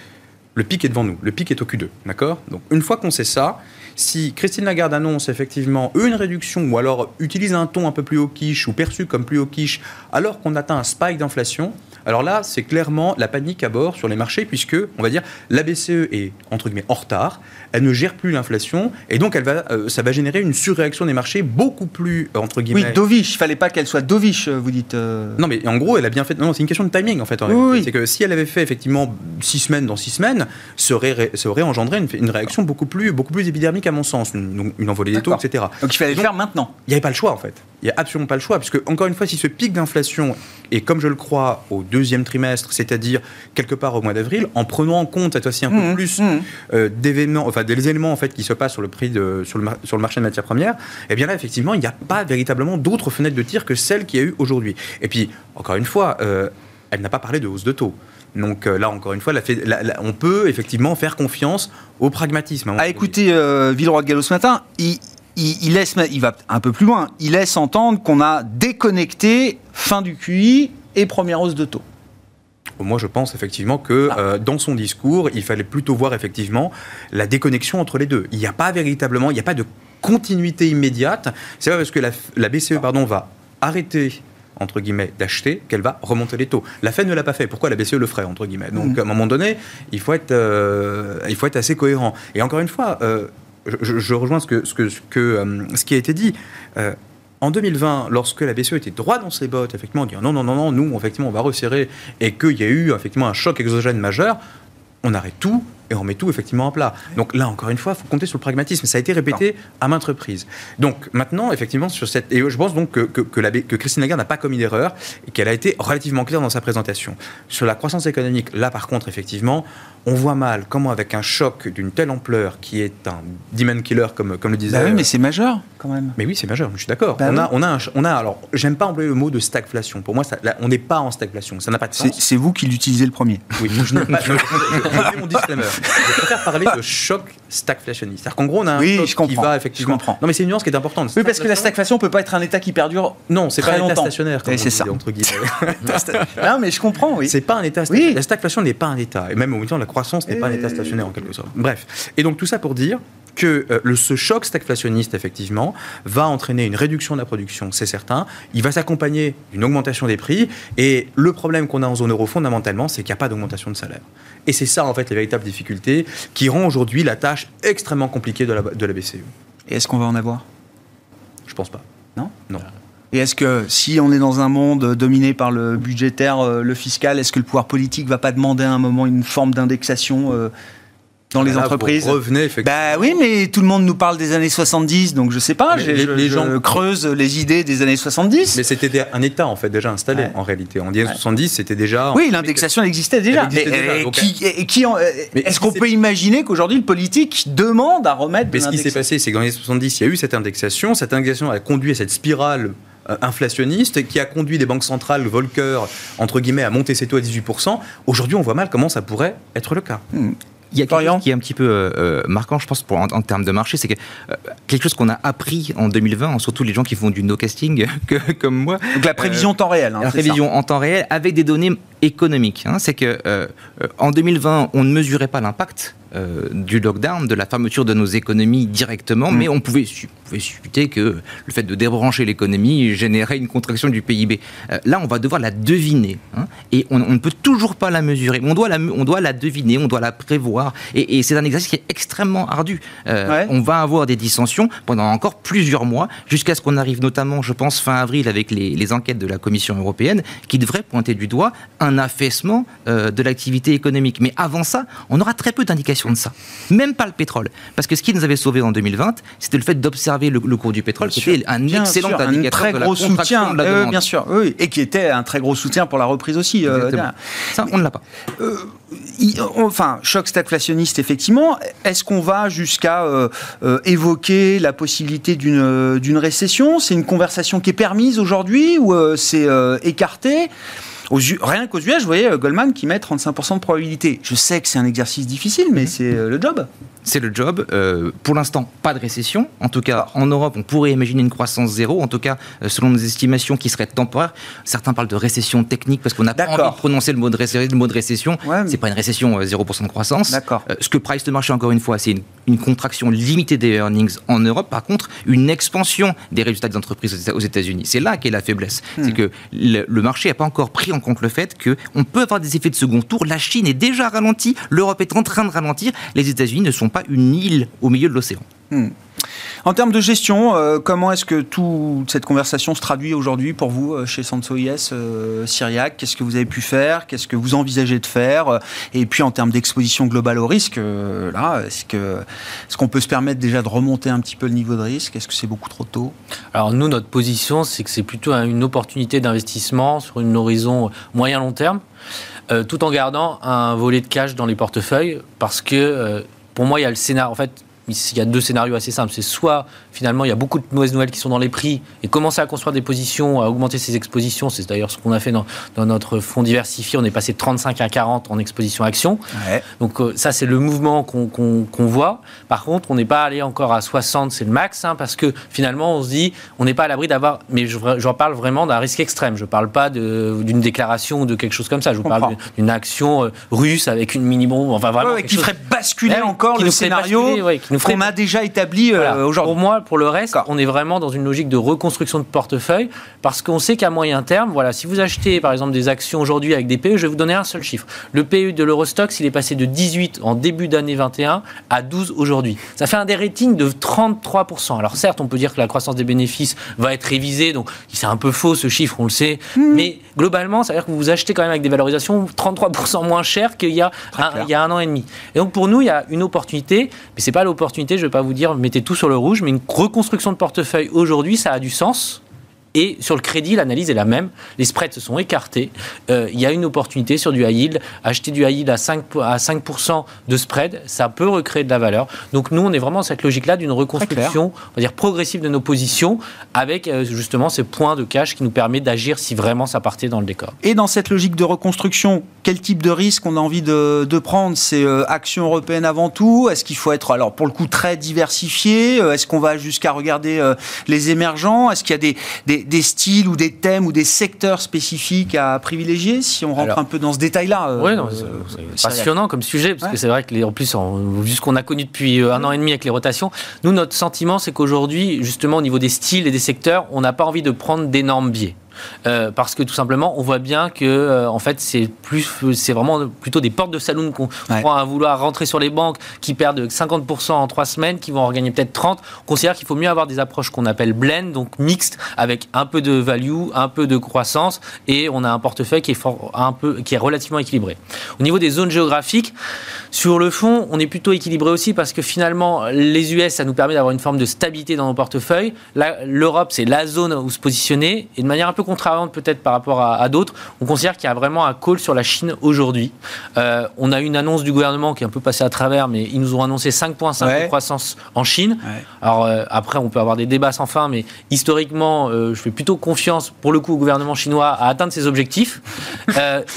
le pic est devant nous. Le pic est au Q2. D'accord? Donc une fois qu'on sait ça, si Christine Lagarde annonce effectivement une réduction ou alors utilise un ton un peu plus quiche ou perçu comme plus quiche alors qu'on atteint un spike d'inflation, Alors là, c'est clairement la panique à bord sur les marchés, puisque, on va dire, la BCE est, entre guillemets, en retard, elle ne gère plus l'inflation, et donc elle va, euh, ça va générer une surréaction des marchés beaucoup plus, euh, entre guillemets... Oui, dovish, il fallait pas qu'elle soit dovish, vous dites... Non, mais en gros, elle a bien fait... Non, c'est une question de timing, en fait. En oui, C'est que si elle avait fait, effectivement, six semaines dans six semaines, ça aurait, ça aurait engendré une, une, réaction beaucoup plus, beaucoup plus épidermique, à mon sens, une, une envolée des taux, etc. Donc il fallait le faire maintenant. Il n'y avait pas le choix, en fait. Il n'y a absolument pas le choix, puisque, encore une fois, si ce pic d'inflation est, comme je le crois, au deuxième trimestre, c'est-à-dire quelque part au mois d'avril, en prenant en compte cette fois-ci un peu Mmh, plus mmh. euh, d'événements, enfin des éléments en fait qui se passent sur le prix de, sur, le, sur le marché de matières premières, eh bien là effectivement il n'y a pas véritablement d'autres fenêtres de tir que celle qu'il y a eu aujourd'hui. Et puis encore une fois, euh, elle n'a pas parlé de hausse de taux. Donc euh, là encore une fois, la fait- la- la- on peut effectivement faire confiance au pragmatisme. à donné. écouter euh, Villeroy de Gallo ce matin, il, il- il laisse, il va un peu plus loin, il laisse entendre qu'on a déconnecté fin du QI et première hausse de taux. Moi, je pense effectivement que Ah. euh, dans son discours, il fallait plutôt voir effectivement la déconnexion entre les deux. Il n'y a pas véritablement, il n'y a pas de continuité immédiate. C'est pas parce que la, la BCE pardon, va arrêter entre guillemets d'acheter qu'elle va remonter les taux. La Fed ne l'a pas fait. Pourquoi la BCE le ferait entre guillemets? Donc Mhm. à un moment donné, il faut être, euh, il faut être assez cohérent. Et encore une fois, euh, je, rejoins euh, ce qui a été dit. Euh, en 2020, lorsque la BCE était droit dans ses bottes, effectivement, dire non, non, non, non, nous, effectivement, on va resserrer, et qu'il y a eu effectivement un choc exogène majeur, on arrête tout et on met tout effectivement à plat. Donc là, encore une fois, il faut compter sur le pragmatisme. Ça a été répété à maintes reprises. Donc maintenant, effectivement, sur cette. Et je pense donc que, que, que, la B- que Christine Lagarde n'a pas commis d'erreur et qu'elle a été relativement claire dans sa présentation. Sur la croissance économique, là, par contre, effectivement, on voit mal comment, avec un choc d'une telle ampleur qui est un demand killer, comme, comme le disait. Bah oui, mais c'est majeur quand même. Mais oui, c'est majeur, je suis d'accord. Bah on, oui. a, on, a un- on a, alors, j'aime pas employer le mot de stagflation. Pour moi, ça- là, on n'est pas en stagflation. Ça n'a pas de C'est sens. c'est vous qui l'utilisez le premier. Oui, je n'aime pas. Je, je- je mon disclaimer. Je préfère parler de choc stagflationniste. C'est-à-dire qu'en gros, on a un Oui, choc je comprends, qui va je effectivement. comprends. Non, mais c'est une nuance qui est importante. Oui, parce que la stagflation peut pas être un état qui perdure. Non, c'est pas un état stationnaire, c'est ça. entre guillemets. non, mais je comprends, oui. C'est pas un état. Oui. La stagflation n'est pas un état. Et même au temps, la croissance n'est pas un état stationnaire en quelque sorte. Bref. Et donc tout ça pour dire que euh, le, ce choc stagflationniste, effectivement, va entraîner une réduction de la production, c'est certain. Il va s'accompagner d'une augmentation des prix. Et le problème qu'on a en zone euro fondamentalement, c'est qu'il n'y a pas d'augmentation de salaire. Et c'est ça, en fait, les véritables difficultés qui rend aujourd'hui la tâche extrêmement compliquée de la, de la BCE. Et est-ce qu'on va en avoir? Je pense pas. Non? Non. Et est-ce que si on est dans un monde dominé par le budgétaire, euh, le fiscal, est-ce que le pouvoir politique va pas demander à un moment une forme d'indexation euh, dans les Là, vous entreprises Revenez, effectivement. Bah oui, mais tout le monde nous parle des années 70, donc je sais pas, les- je, les je gens- creuse les idées des années 70. Mais c'était un État, en fait, déjà installé, Ouais. en réalité. En 1970, c'était déjà... oui, l'indexation existait déjà. Elle existait Mais, déjà, euh, qui, et qui en- euh, Mais est-ce ce qu'on peut imaginer qu'aujourd'hui le politique demande à remettre Mais de ce qui s'est passé, c'est que dans les années 70, il y a eu cette indexation. Cette indexation a conduit à cette spirale euh, inflationniste qui a conduit des banques centrales, Volcker, entre guillemets, à monter ses taux à 18%. Aujourd'hui, on voit mal comment ça pourrait être le cas. Il y a quelque Florian chose qui est un petit peu euh, euh, marquant, je pense, pour, en, en termes de marché, c'est que euh, quelque chose qu'on a appris en 2020, surtout les gens qui font du no-casting, comme moi, Donc la prévision temps réel. hein, la ça. prévision en temps réel avec des données économiques. hein. c'est que en 2020, on ne mesurait pas l'impact euh, du lockdown, de la fermeture de nos économies directement, Mm. mais on pouvait, su- pouvait supputer que le fait de débrancher l'économie générait une contraction du PIB. Euh, là, on va devoir la deviner, hein, et on, on ne peut toujours pas la mesurer. On doit la, on doit la deviner, on doit la prévoir, et, et c'est un exercice qui est extrêmement ardu. Euh, Ouais. On va avoir des dissensions pendant encore plusieurs mois, jusqu'à ce qu'on arrive notamment, je pense, fin avril avec les, les enquêtes de la Commission européenne, qui devraient pointer du doigt un affaissement de l'activité économique. Mais avant ça, on aura très peu d'indications de ça. Même pas le pétrole. Parce que ce qui nous avait sauvés en 2020, c'était le fait d'observer le, le cours du pétrole, qui était un Bien excellent sûr, indicateur un très de la gros soutien, de la euh, demande. bien sûr, oui, et qui était un très gros soutien pour la reprise aussi. euh. Ça, on ne l'a pas. Il- enfin, choc stagflationniste, effectivement. Est-ce qu'on va jusqu'à euh, euh, évoquer la possibilité d'une euh, récession? C'est une conversation qui est permise aujourd'hui ou euh, c'est euh, écarté? Aux rien qu'aux US, je voyais euh, Goldman qui met 35% de probabilité. Je sais que c'est un exercice difficile, mais c'est euh, le job. C'est le job. Euh, pour l'instant, pas de récession. En tout cas, en Europe, on pourrait imaginer une croissance zéro. En tout cas, euh, selon nos estimations, qui serait temporaire. Certains parlent de récession technique parce qu'on n'a pas envie de prononcer le mot de, récession- le mot de récession. Ouais, mais- C'est pas une récession euh, 0% de croissance. D'accord. Euh, ce que price le marché, encore une fois, c'est une, une contraction limitée des earnings en Europe. Par contre, une expansion des résultats des entreprises aux États-Unis. C'est là qu'est la faiblesse. Hmm. C'est que le, le marché n'a pas encore pris en compte le fait qu'on peut avoir des effets de second tour. La Chine est déjà ralentie, l'Europe est en train de ralentir, les États-Unis ne sont pas une île au milieu de l'océan. Hmm. En termes de gestion, euh, comment est-ce que toute cette conversation se traduit aujourd'hui pour vous euh, chez Sanso-IS euh, Syriac? Qu'est-ce que vous avez pu faire? Qu'est-ce que vous envisagez de faire? Et puis en termes d'exposition globale au risque, là, est-ce que est-ce qu'on peut se permettre déjà de remonter un petit peu le niveau de risque? Est-ce que c'est beaucoup trop tôt? Alors nous, notre position, c'est que c'est plutôt une opportunité d'investissement sur une horizon moyen-long terme, tout en gardant un volet de cash dans les portefeuilles, parce que pour moi, il y a le scénario. En fait, il y a deux scénarios assez simples. C'est soit finalement il y a beaucoup de mauvaises nouvelles qui sont dans les prix et commencer à construire des positions, à augmenter ses expositions. C'est d'ailleurs ce qu'on a fait dans, notre fonds diversifié. On est passé de 35 à 40 en exposition action. Donc euh, ça c'est le mouvement qu'on voit. Par contre, on n'est pas allé encore à 60, c'est le max, hein, parce que finalement on se dit on n'est pas à l'abri d'avoir. Mais je, parle vraiment d'un risque extrême. Je ne parle pas d'une déclaration ou de quelque chose comme ça. Je vous parle d'une action euh, russe avec une mini bombe. Enfin vraiment. qui ferait basculer encore le scénario qu'on a déjà établi euh, aujourd'hui. Pour moi, pour le reste, on est vraiment dans une logique de reconstruction de portefeuille parce qu'on sait qu'à moyen terme, voilà, si vous achetez par exemple des actions aujourd'hui avec des PE, je vais vous donner un seul chiffre. Le PE de l'Eurostox, il est passé de 18 en début d'année 21 à 12 aujourd'hui. Ça fait un des ratings de 33%. Alors certes, on peut dire que la croissance des bénéfices va être révisée, donc c'est un peu faux ce chiffre, on le sait, hmm. mais globalement, ça veut dire que vous vous achetez quand même avec des valorisations 33% moins chères qu'il y, a un, il y a un an et demi. Et donc pour nous, il y a une opportunité, mais c'est pas l'opportunité, je vais pas vous dire mettez tout sur le rouge, mais une reconstruction de portefeuille aujourd'hui, ça a du sens et sur le crédit, l'analyse est la même. Les spreads se sont écartés. Euh, il y a une opportunité sur du high yield. Acheter du high yield à 5, à 5 de spread, ça peut recréer de la valeur. Donc nous, on est vraiment dans cette logique-là d'une reconstruction, on va dire progressive de nos positions, avec euh, justement ces points de cash qui nous permet d'agir si vraiment ça partait dans le décor. Et dans cette logique de reconstruction, quel type de risque on a envie de, prendre? C'est euh, action européenne avant tout? Est-ce qu'il faut être, alors pour le coup, très diversifié? Est-ce qu'on va jusqu'à regarder les émergents? Est-ce qu'il y a des des styles ou des thèmes ou des secteurs spécifiques à privilégier si on rentre un peu dans ce détail-là euh, Oui, c'est passionnant comme sujet parce que c'est vrai que les, en plus, vu ce qu'on a connu depuis euh, un an et demi avec les rotations, nous notre sentiment c'est qu'aujourd'hui, justement au niveau des styles et des secteurs, on n'a pas envie de prendre d'énormes biais. Euh, parce que tout simplement, on voit bien que euh, en fait, c'est plus, c'est vraiment plutôt des portes de saloon qu'on prend à vouloir rentrer sur les banques qui perdent 50% en trois semaines, qui vont en gagner peut-être 30. On considère qu'il faut mieux avoir des approches qu'on appelle blend, donc mixte, avec un peu de value, un peu de croissance, et on a un portefeuille qui est un peu, qui est relativement équilibré. Au niveau des zones géographiques, sur le fond, on est plutôt équilibré aussi parce que finalement, les US, ça nous permet d'avoir une forme de stabilité dans nos portefeuilles. L'Europe, c'est la zone où se positionner, et de manière un peu contrariante peut-être par rapport à, d'autres, on considère qu'il y a vraiment un call sur la Chine aujourd'hui. Euh, on a une annonce du gouvernement qui est un peu passée à travers, mais ils nous ont annoncé 5,5 de croissance en Chine. Alors euh, après, on peut avoir des débats sans fin, mais historiquement, euh, je fais plutôt confiance pour le coup au gouvernement chinois à atteindre ses objectifs.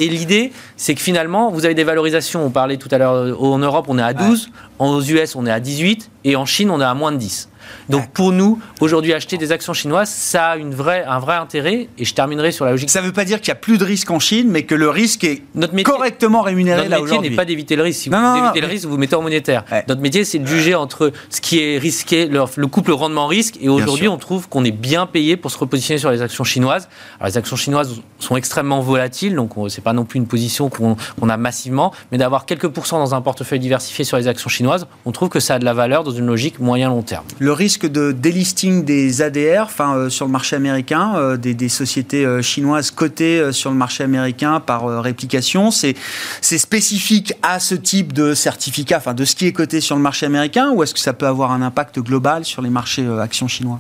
et l'idée, c'est que finalement, vous avez des valorisations. On parlait tout à l'heure en Europe, on est à 12, aux US, on est à 18, et en Chine, on est à moins de 10. Donc pour nous, aujourd'hui, acheter des actions chinoises, ça a une vraie, un vrai intérêt. Et je terminerai sur la logique. Ça ne veut pas dire qu'il n'y a plus de risque en Chine, mais que le risque est notre métier, correctement rémunéré notre métier n'est pas d'éviter le risque. Si vous évitez le risque, vous, vous mettez en monétaire. Notre métier, c'est de juger entre ce qui est risqué, le, couple rendement-risque. Et aujourd'hui, on trouve qu'on est bien payé pour se repositionner sur les actions chinoises. Alors les actions chinoises sont extrêmement volatiles, donc c'est pas non plus une position qu'on a massivement, mais d'avoir quelques pourcents dans un portefeuille diversifié sur les actions chinoises, on trouve que ça a de la valeur dans une logique moyen-long terme. Le risque de délisting des ADR, euh, sur le marché américain, euh, des, sociétés euh, chinoises cotées sur le marché américain par réplication, c'est spécifique à ce type de certificat, de ce qui est coté sur le marché américain, ou est-ce que ça peut avoir un impact global sur les marchés actions chinois?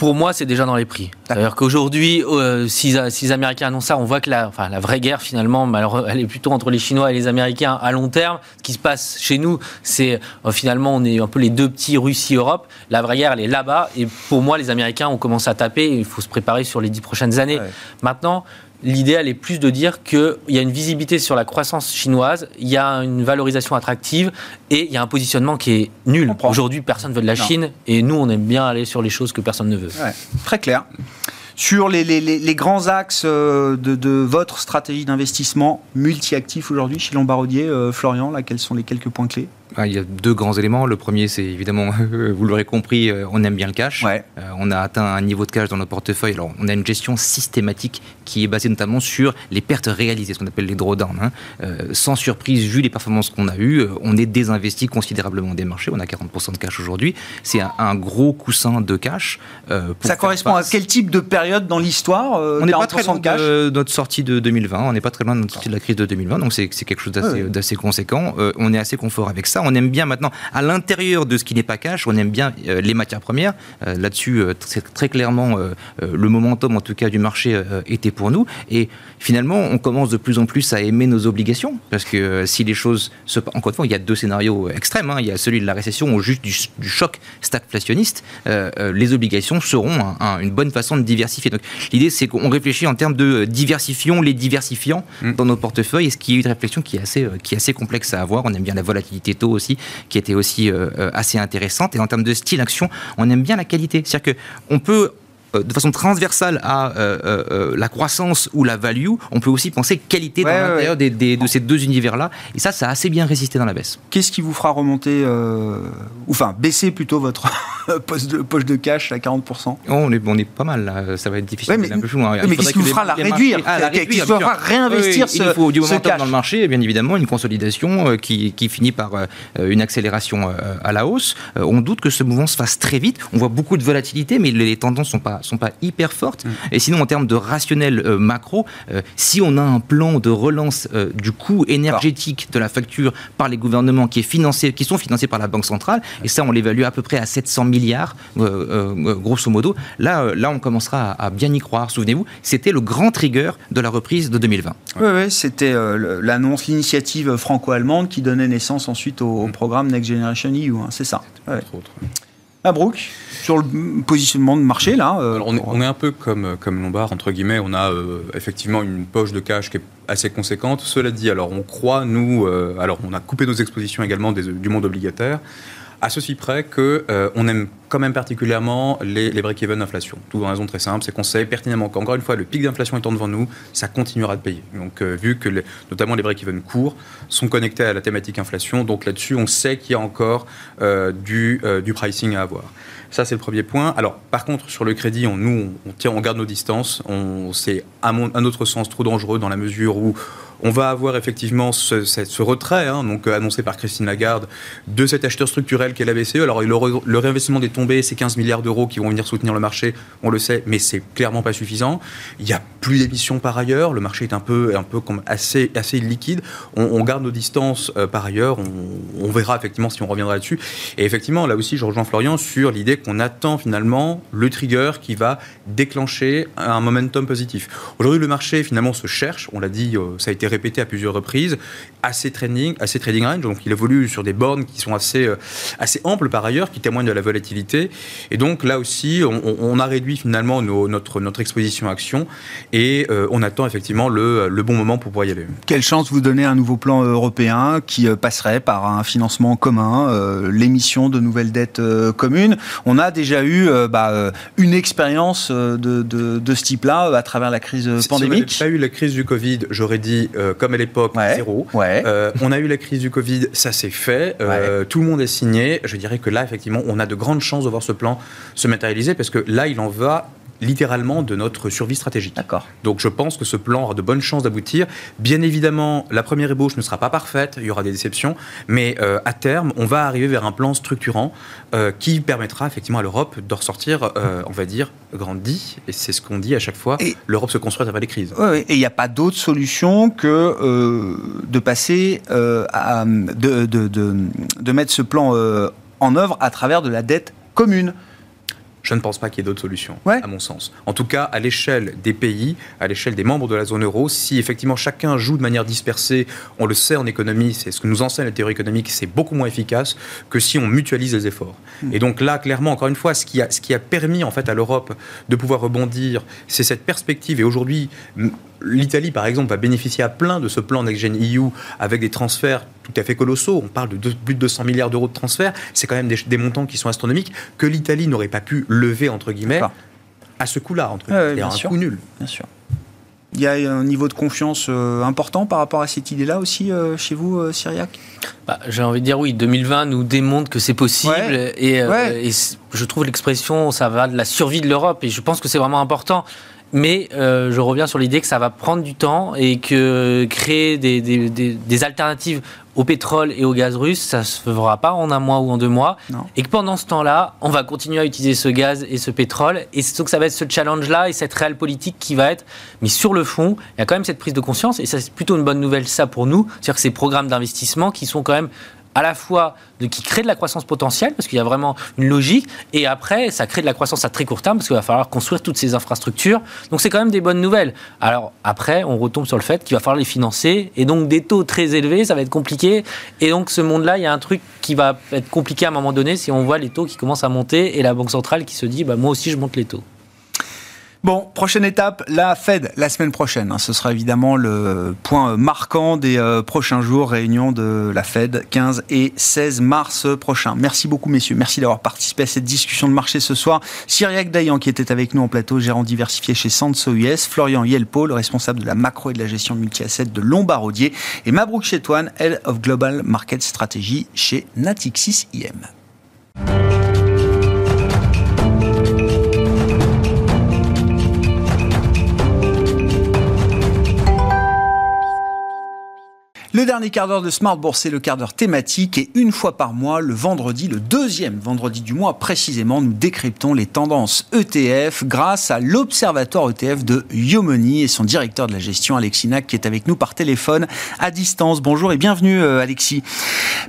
Pour moi, c'est déjà dans les prix. C'est-à-dire qu'aujourd'hui, euh, si, les Américains annoncent ça, on voit que la, enfin, la vraie guerre, finalement, elle est plutôt entre les Chinois et les Américains à long terme. Ce qui se passe chez nous, c'est euh, finalement, on est un peu les deux petits Russie-Europe. La vraie guerre, elle est là-bas. Et pour moi, les Américains ont commencé à taper. Il faut se préparer sur les dix prochaines années. Maintenant, L'idée, elle est plus de dire qu'il y a une visibilité sur la croissance chinoise, il y a une valorisation attractive et il y a un positionnement qui est nul. Aujourd'hui, personne ne veut de la Chine et nous, on aime bien aller sur les choses que personne ne veut. très clair. Sur les, grands axes euh, de, votre stratégie d'investissement multi-actif aujourd'hui chez Lombardier, euh, Florian, là, quels sont les quelques points clés? Il y a deux grands éléments. Le premier, c'est évidemment, vous l'aurez compris, euh, on aime bien le cash. Ouais. Euh, on a atteint un niveau de cash dans notre portefeuille. Alors, on a une gestion systématique qui est basée notamment sur les pertes réalisées, ce qu'on appelle les drawdowns. hein. Euh, sans surprise, vu les performances qu'on a eues, on est désinvesti considérablement des marchés. On a 40% de cash aujourd'hui. C'est un, un gros coussin de cash. pour Ça correspond à quel type de période dans l'histoire On n'est pas 40% très loin de cash? de notre sortie de 2020. On n'est pas très loin de notre sortie de la crise de 2020. Donc c'est quelque chose d'assez Ouais, conséquent. On est assez confort avec ça. On aime bien maintenant, à l'intérieur de ce qui n'est pas cash, on aime bien euh, les matières premières. Euh, Là-dessus, euh, c'est très clairement le momentum, en tout cas, du marché était pour nous. Et finalement, on commence de plus en plus à aimer nos obligations. Parce que si les choses se. Encore une fois, il y a deux scénarios extrêmes. hein. Il y a celui de la récession ou juste du, du choc stagflationniste. Les obligations seront un- un- une bonne façon de diversifier. Donc l'idée, c'est qu'on réfléchit en termes de diversifions les diversifiants Mm. dans nos portefeuilles. Et ce qui est une réflexion qui est assez, qui est assez complexe à avoir. On aime bien la volatilité taux aussi, qui était aussi euh, euh, assez intéressante. Et en termes de style action, on aime bien la qualité. C'est-à-dire qu'on peut de façon transversale à euh, euh, euh, la croissance ou la value, on peut aussi penser qualité Ouais, dans ouais, l'intérieur des- des- de ces deux univers-là. Et ça, ça a assez bien résisté dans la baisse. Qu'est-ce qui vous fera remonter, euh, ou enfin baisser plutôt votre poche de, poche de cash à 40% Oh, on, est, on est pas mal là, ça va être difficile. Mais- hein. qu'est-ce qui vous fera la réduire qui fera réinvestir ce- Il faut du momentum cash dans le marché, et bien évidemment, une consolidation euh, qui, qui finit par euh, une accélération euh, à la hausse. Euh, on doute que ce mouvement se fasse très vite. On voit beaucoup de volatilité, mais les tendances sont pas sont pas hyper fortes. Mm. Et sinon, en termes de rationnel euh, macro, euh, si on a un plan de relance euh, du coût énergétique de la facture par les gouvernements qui est financé, qui sont financés par la Banque centrale, et ça, on l'évalue à peu près à 700 milliards, grosso modo. Là, là, on commencera à, à bien y croire. Souvenez-vous, c'était le grand trigger de la reprise de 2020. Oui, oui, c'était l'annonce, l'initiative franco-allemande qui donnait naissance ensuite au, au programme Next Generation EU, hein, c'est ça. Ouais. entre autres. Brooke, sur le positionnement de marché, là. euh, Alors, on, est, on est un peu comme, comme Lombard, entre guillemets. On a euh, effectivement une poche de cash qui est assez conséquente. Cela dit, alors on croit, nous, euh, alors on a coupé nos expositions également des- du monde obligataire, à ceci près que euh, on aime quand même particulièrement les, les break-even d'inflation. Tout dans une raison très simple, c'est qu'on sait pertinemment qu'encore une fois, le pic d'inflation étant devant nous, ça continuera de payer. Donc, euh, vu que les- notamment les break-even courts sont connectés à la thématique inflation, donc là-dessus, on sait qu'il y a encore euh, du, euh, du pricing à avoir. Ça, c'est le premier point. Alors, par contre, sur le crédit, on, nous, on, tient, on garde nos distances. On, c'est, à, mon, à notre sens, trop dangereux dans la mesure où on va avoir effectivement ce, retrait, hein, donc euh, annoncé par Christine Lagarde, de cet acheteur structurel qu'est la BCE. Alors, le, réinvestissement des tombées, c'est 15 milliards d'euros qui vont venir soutenir le marché, on le sait, mais c'est clairement pas suffisant. Il n'y a plus d'émissions par ailleurs. Le marché est un peu, un peu comme assez, liquide. On, garde nos distances euh, par ailleurs. On, on verra effectivement si on reviendra là-dessus. Et effectivement, là aussi, je rejoins Florian sur l'idée qu'on attend finalement le trigger qui va déclencher un momentum positif. Aujourd'hui, le marché finalement se cherche. On l'a dit, euh, ça a été répété à plusieurs reprises. Assez trading, assez trading range. Donc, il évolue sur des bornes qui sont assez, euh, assez amples par ailleurs, qui témoignent de la volatilité. Et donc, là aussi, on, a réduit finalement nos- notre, notre exposition action et euh, on attend effectivement le, le bon moment pour pouvoir y aller. Quelle chance vous donner un nouveau plan européen qui euh, passerait par un financement commun, euh, l'émission de nouvelles dettes euh, communes? On a déjà eu bah, une expérience de, de- de ce type-là à travers la crise euh, Si on pandémique. n'avait pas eu la crise du Covid, j'aurais dit, euh, comme à l'époque, Ouais. zéro. Ouais. Euh, on a eu la crise du Covid, ça s'est fait, euh, tout le monde est signé. Je dirais que là, effectivement, on a de grandes chances de voir ce plan se matérialiser parce que là, il en va littéralement de notre survie stratégique. D'accord. Donc je pense que ce plan aura de bonnes chances d'aboutir. Bien évidemment, la première ébauche ne sera pas parfaite, il y aura des déceptions, mais euh, à terme, on va arriver vers un plan structurant euh, qui permettra effectivement à l'Europe de ressortir, euh, on va dire, grandi. Et c'est ce qu'on dit à chaque fois, l'Europe se construit à travers les crises. Ouais. Et il n'y a pas d'autre solution que de passer à de, de, de, de mettre ce plan en œuvre à travers de la dette commune. Je ne pense pas qu'il y ait d'autres solutions, Ouais. à mon sens. En tout cas, à l'échelle des pays, à l'échelle des membres de la zone euro, si effectivement chacun joue de manière dispersée, on le sait en économie, c'est ce que nous enseigne la théorie économique, c'est beaucoup moins efficace que si on mutualise les efforts. Et donc là, clairement, encore une fois, ce qui a, ce qui a permis en fait à l'Europe de pouvoir rebondir, c'est cette perspective. Et aujourd'hui, l'Italie, par exemple, va bénéficier à plein de ce plan Next Gen EU avec des transferts tout à fait colossaux. On parle de deux- plus de 200 milliards d'euros de transferts. C'est quand même des, des montants qui sont astronomiques que l'Italie n'aurait pas pu lever, entre guillemets, à ce coup-là, entre ouais, guillemets. un sûr. coup nul. Bien sûr. il y a un niveau de confiance important par rapport à cette idée-là aussi chez vous, Syriac? Bah, J'ai envie de dire oui, 2020 nous démontre que c'est possible et, et je trouve l'expression ça va de la survie de l'Europe et je pense que c'est vraiment important. Mais euh, je reviens sur l'idée que ça va prendre du temps et que créer des, des, des, alternatives au pétrole et au gaz russe, ça se fera pas en un mois ou en deux mois. Et que pendant ce temps-là, on va continuer à utiliser ce gaz et ce pétrole. Et c'est que ça va être ce challenge-là et cette réelle politique qui va être. Mais sur le fond, il y a quand même cette prise de conscience. Et ça, c'est plutôt une bonne nouvelle, ça, pour nous. C'est-à-dire que ces programmes d'investissement qui sont quand même à la fois qui crée de la croissance potentielle, parce qu'il y a vraiment une logique, et après, ça crée de la croissance à très court terme, parce qu'il va falloir construire toutes ces infrastructures. Donc c'est quand même des bonnes nouvelles. Alors après, on retombe sur le fait qu'il va falloir les financer, et donc des taux très élevés, ça va être compliqué. Et donc ce monde-là, il y a un truc qui va être compliqué à un moment donné si on voit les taux qui commencent à monter, et la Banque centrale qui se dit, bah, moi aussi je monte les taux. Bon, prochaine étape, la Fed la semaine prochaine. Hein. Ce sera évidemment le point marquant des euh, prochains jours, réunion de la Fed 15 et 16 mars prochain. Merci beaucoup messieurs, merci d'avoir participé à cette discussion de marché ce soir. Cyriac Dayan qui était avec nous en plateau, gérant diversifié chez Sanso US, Florian Yelpo, le responsable de la macro et de la gestion multi-asset de Lombardier et Mabrouk Chetouane, Head of Global Market Strategy chez Natixis IM. Le dernier quart d'heure de Smart Bourse, c'est le quart d'heure thématique et une fois par mois, le vendredi, le deuxième vendredi du mois précisément, nous décryptons les tendances ETF grâce à l'Observatoire ETF de Yomoni et son directeur de la gestion, Alexis Nac, qui est avec nous par téléphone à distance. Bonjour et bienvenue euh, Alexis.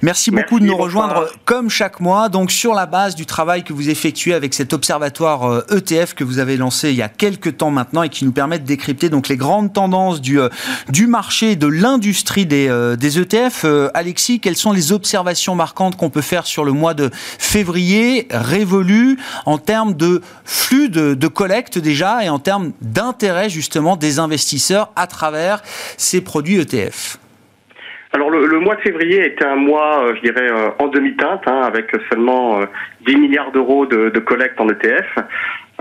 Merci beaucoup de nous rejoindre comme chaque mois, donc sur la base du travail que vous effectuez avec cet Observatoire ETF euh, e que vous avez lancé il y a quelques temps maintenant et qui nous permet de décrypter donc les grandes tendances du, euh, du marché, de l'industrie des euh, des ETF. Euh, Alexis, quelles sont les observations marquantes qu'on peut faire sur le mois de février révolu en termes de flux de, collecte déjà et en termes d'intérêt justement des investisseurs à travers ces produits ETF alors le, mois de février était un mois, euh, je dirais, en demi-teinte, hein, avec seulement 10 milliards d'euros de, de collecte en ETF.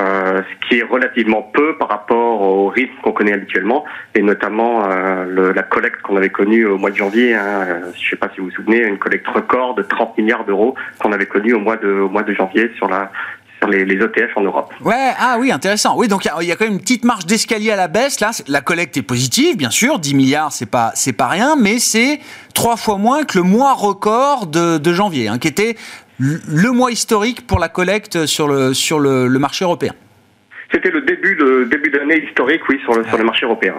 Euh, ce qui est relativement peu par rapport au rythme qu'on connaît habituellement, et notamment euh, la collecte qu'on avait connue au mois de janvier. Hein, euh, je ne sais pas si vous vous souvenez, une collecte record de 30 milliards d'euros qu'on avait connue au mois de janvier sur les, les, ETF en Europe. Ouais, ah oui, intéressant. Oui, donc il y, a quand même une petite marge d'escalier à la baisse. Là, la collecte est positive, bien sûr, 10 milliards, c'est pas c'est pas rien, mais c'est trois fois moins que le mois record de, de janvier, hein, qui était le mois historique pour la collecte sur le, sur le, marché européen. C'était le début de début d'année historique, oui, sur le, sur le marché européen.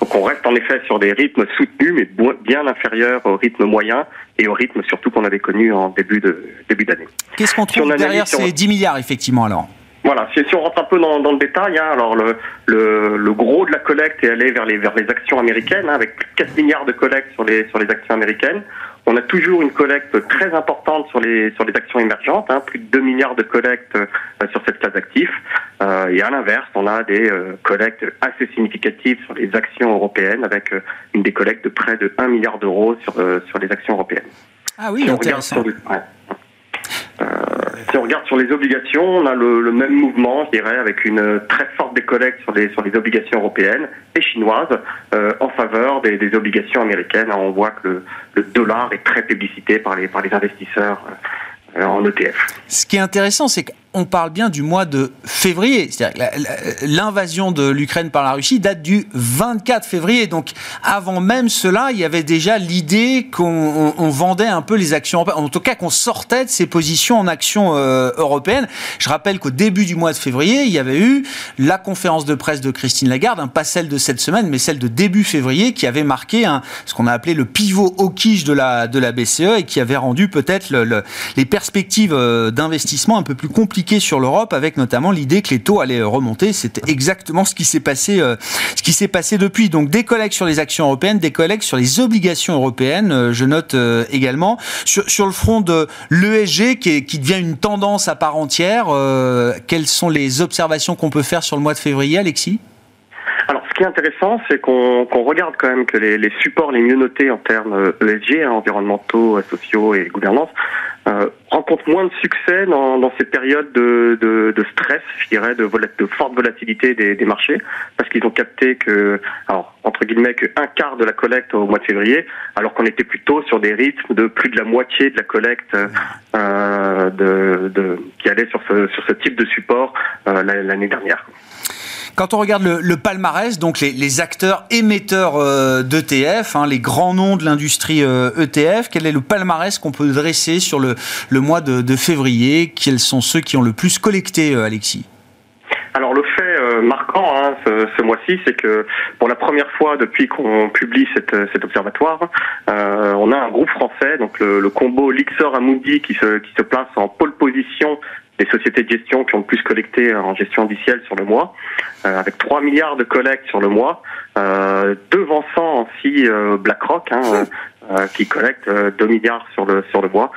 Donc on reste en effet sur des rythmes soutenus, mais bien inférieurs au rythme moyen et au rythme surtout qu'on avait connu en début de début d'année. Qu'est-ce qu'on trouve derrière ces 10 milliards effectivement alors? Voilà, si, on rentre un peu dans, le détail, hein, alors le, le, gros de la collecte est allé vers les, vers les actions américaines, hein, avec 4 milliards de collecte sur les, sur les actions américaines. On a toujours une collecte très importante sur les sur les actions émergentes, hein, plus de 2 milliards de collectes euh, sur cette classe d'actifs. Euh, et à l'inverse, on a des euh, collectes assez significatives sur les actions européennes, avec une des collectes de près de 1 milliard d'euros sur sur les actions européennes. Ah oui, intéressant. Euh, si on regarde sur les obligations, on a le, même mouvement, je dirais, avec une très forte décollecte sur les, sur les obligations européennes et chinoises euh, en faveur des, des, obligations américaines. On voit que le, le, dollar est très publicité par les, par les investisseurs euh, en ETF. Ce qui est intéressant, c'est que on parle bien du mois de février. C'est-à-dire l'invasion de l'Ukraine par la Russie date du 24 février. Donc avant même cela, il y avait déjà l'idée qu'on vendait un peu les actions européennes. En tout cas, qu'on sortait de ces positions en actions euh, européennes. Je rappelle qu'au début du mois de février, il y avait eu la conférence de presse de Christine Lagarde, hein, pas celle de cette semaine, mais celle de début février, qui avait marqué ce qu'on a appelé le pivot hawkish de la, de la BCE et qui avait rendu peut-être le, les perspectives euh, d'investissement un peu plus compliquées sur l'Europe, avec notamment l'idée que les taux allaient remonter. C'est exactement ce qui s'est passé, euh, ce qui s'est passé depuis. Donc des collègues sur les actions européennes, des collègues sur les obligations européennes. Euh, je note également sur, le front de l'ESG qui, devient une tendance à part entière. quelles sont les observations qu'on peut faire sur le mois de février, Alexis? Qui est intéressant, c'est qu'on regarde quand même que les, supports les mieux notés en termes ESG, hein, environnementaux, sociaux et gouvernance, euh, rencontrent moins de succès dans, dans ces périodes de, de, de, stress, je dirais, de, de forte volatilité des, des marchés, parce qu'ils ont capté que, alors entre guillemets, qu'un quart de la collecte au mois de février, alors qu'on était plutôt sur des rythmes de plus de la moitié de la collecte euh, de, de, qui allait sur ce, sur ce type de support euh, l'année dernière. Quand on regarde le, palmarès, donc les, acteurs émetteurs euh, d'ETF, hein, les grands noms de l'industrie ETF, euh, e quel est le palmarès qu'on peut dresser sur le, mois de, février? Quels sont ceux qui ont le plus collecté, euh, Alexis? Alors le fait marquant hein, ce, mois-ci, c'est que pour la première fois depuis qu'on publie cet observatoire, on a un groupe français, donc le, combo Lixor Amundi qui se, qui se place en pole position des sociétés de gestion qui ont le plus collecté en gestion indicielle sur le mois, euh, avec 3 milliards de collectes sur le mois, euh, devançant aussi euh, BlackRock, hein, euh, qui collecte 2 milliards sur le sur le mois.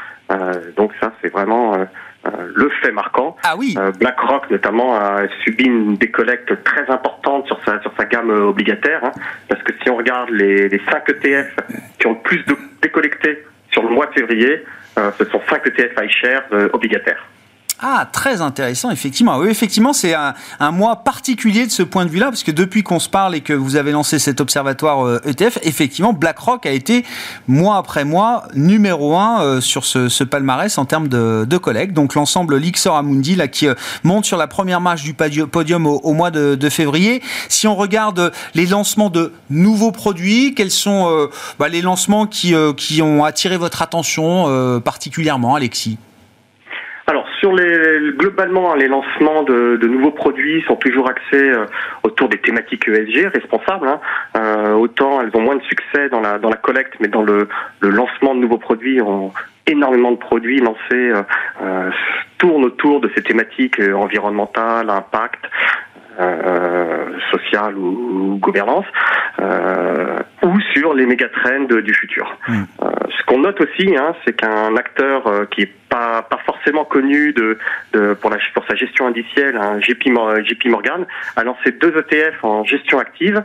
donc ça, c'est vraiment le fait marquant. Ah oui. BlackRock notamment a subi une décollecte très importante sur sa sur sa gamme obligataire, hein, parce que si on regarde les, les 5 ETF qui ont le plus de décollecté sur le mois de février, ce sont 5 ETF iShares obligataires. Ah, très intéressant, effectivement. Oui, effectivement, c'est un, mois particulier de ce point de vue-là, parce que depuis qu'on se parle et que vous avez lancé cet observatoire ETF, euh, e effectivement, BlackRock a été, mois après mois, numéro un euh, sur ce, palmarès en termes de, de collecte. Donc l'ensemble Lixor Amundi, là, qui euh, monte sur la première marche du podium au, mois de, février. Si on regarde les lancements de nouveaux produits, quels sont bah, les lancements qui, qui ont attiré votre attention particulièrement, Alexis? Sur les globalement les lancements de, nouveaux produits sont toujours axés euh, autour des thématiques ESG responsables. Hein. Euh, autant elles ont moins de succès dans la collecte, mais dans le, lancement de nouveaux produits, on, énormément de produits lancés euh, tournent autour de ces thématiques environnementales, impact, sociale ou, gouvernance, euh, ou sur les mégatrends du futur. Euh, ce qu'on note aussi, hein, c'est qu'un acteur euh, qui est pas, pas forcément connu de, de pour, la, pour sa gestion indicielle, hein, JP, JP Morgan, a lancé deux ETF en gestion active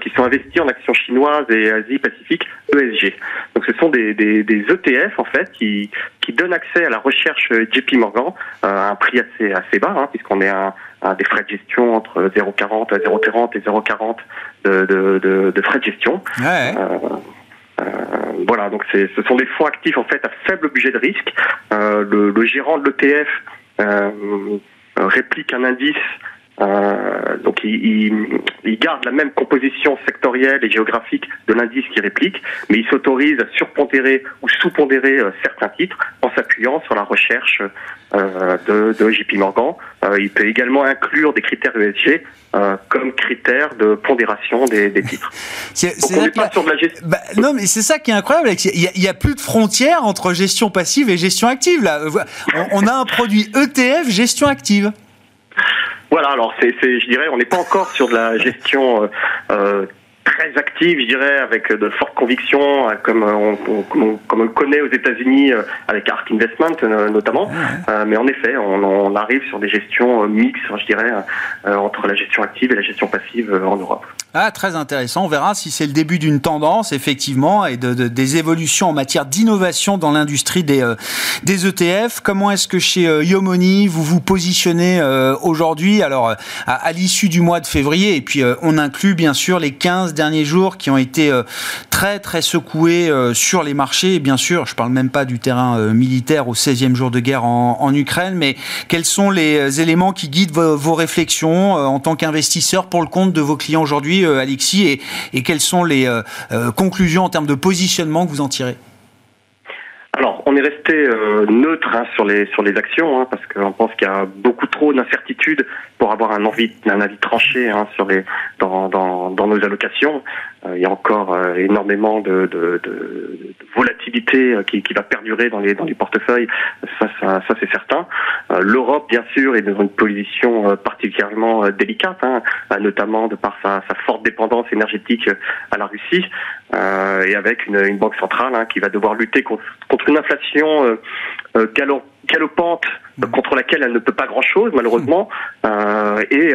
qui sont investis en actions chinoises et Asie-Pacifique ESG. Donc ce sont des, des, des, ETF en fait qui, qui donnent accès à la recherche JP Morgan à un prix assez, assez bas, hein, puisqu'on est à des frais de gestion entre 0,40 à 0,30 et 0,40 de, de, de, frais de gestion. Euh, euh, voilà, donc ce sont des fonds actifs en fait à faible budget de risque. Euh, le, le, gérant de l'ETF réplique un indice donc il, il, garde la même composition sectorielle et géographique de l'indice qui réplique, mais il s'autorise à surpondérer ou sous-pondérer certains titres en s'appuyant sur la recherche de, de, JP Morgan. Euh, il peut également inclure des critères ESG euh, comme critères de pondération des, des titres. C'est, on n'est pas sur de la gestion. Bah, non, mais c'est ça qui est incroyable. Il n'y a, a, plus de frontières entre gestion passive et gestion active. Là. On, on a un produit ETF gestion active. Voilà, alors c'est, je dirais, on n'est pas encore sur de la gestion euh, euh, très active, je dirais, avec de fortes convictions, euh, comme on, comme on connaît aux États-Unis avec Ark Investment notamment. mais en effet, on, on, arrive sur des gestions mixtes, je dirais, entre la gestion active et la gestion passive en Europe. Ah, très intéressant. On verra si c'est le début d'une tendance, effectivement, et de, des évolutions en matière d'innovation dans l'industrie des, euh, des ETF. Comment est-ce que chez euh, Yomoni, vous vous positionnez euh, aujourd'hui? Alors, à, l'issue du mois de février, et puis on inclut bien sûr les 15 derniers jours qui ont été très, très secoués sur les marchés. Bien sûr, je parle même pas du terrain militaire au 16e jour de guerre en, en, Ukraine, mais quels sont les éléments qui guident vos, vos réflexions en tant qu'investisseur pour le compte de vos clients aujourd'hui euh, Alexis, et, quelles sont les euh, euh, conclusions en termes de positionnement que vous en tirez? Alors, on est resté neutre hein, sur les sur les actions hein, parce qu'on pense qu'il y a beaucoup trop d'incertitudes pour avoir un envie un avis tranché hein, sur les dans, dans, dans nos allocations. Euh, il y a encore euh, énormément de, volatilité euh, qui, qui, va perdurer dans les, dans les portefeuilles, ça, ça, c'est certain. L'Europe, bien sûr, est dans une position particulièrement délicate, notamment de par sa, forte dépendance énergétique à la Russie, et avec une, une banque centrale hein, qui va devoir lutter contre, contre une inflation galopante contre laquelle elle ne peut pas grand-chose, malheureusement, et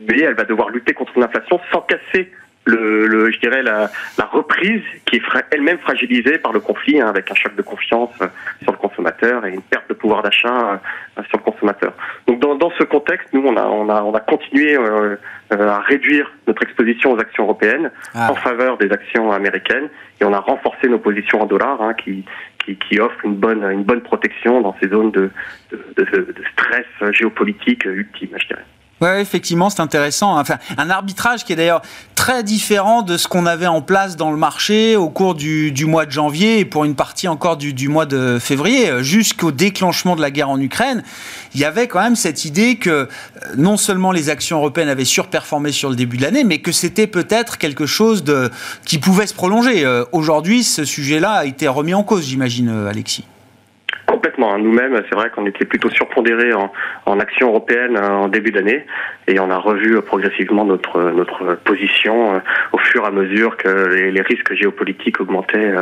mais elle va devoir lutter contre l'inflation sans casser le, je dirais la, reprise qui est elle-même fragilisée par le conflit, hein, avec un choc de confiance euh, sur le consommateur et une perte de pouvoir d'achat euh, sur le consommateur. Donc dans, ce contexte, nous on a on a on a continué euh, à réduire notre exposition aux actions européennes ah. en faveur des actions américaines et on a renforcé nos positions en dollars hein, qui, qui, qui offrent une bonne une bonne protection dans ces zones de, de, de, de stress géopolitique ultime, je dirais. Ouais, effectivement, c'est intéressant. Enfin, un arbitrage qui est d'ailleurs très différent de ce qu'on avait en place dans le marché au cours du, mois de janvier et pour une partie encore du, mois de février, jusqu'au déclenchement de la guerre en Ukraine. Il y avait quand même cette idée que euh, non seulement les actions européennes avaient surperformé sur le début de l'année, mais que c'était peut-être quelque chose qui pouvait se prolonger. Euh, aujourd'hui, ce sujet-là a été remis en cause, j'imagine, euh, Alexis. Complètement. Hein. Nous-mêmes, c'est vrai qu'on était plutôt surpondérés en, en action européenne euh, en début d'année et on a revu euh, progressivement notre notre position euh, au fur et à mesure que les, risques géopolitiques augmentaient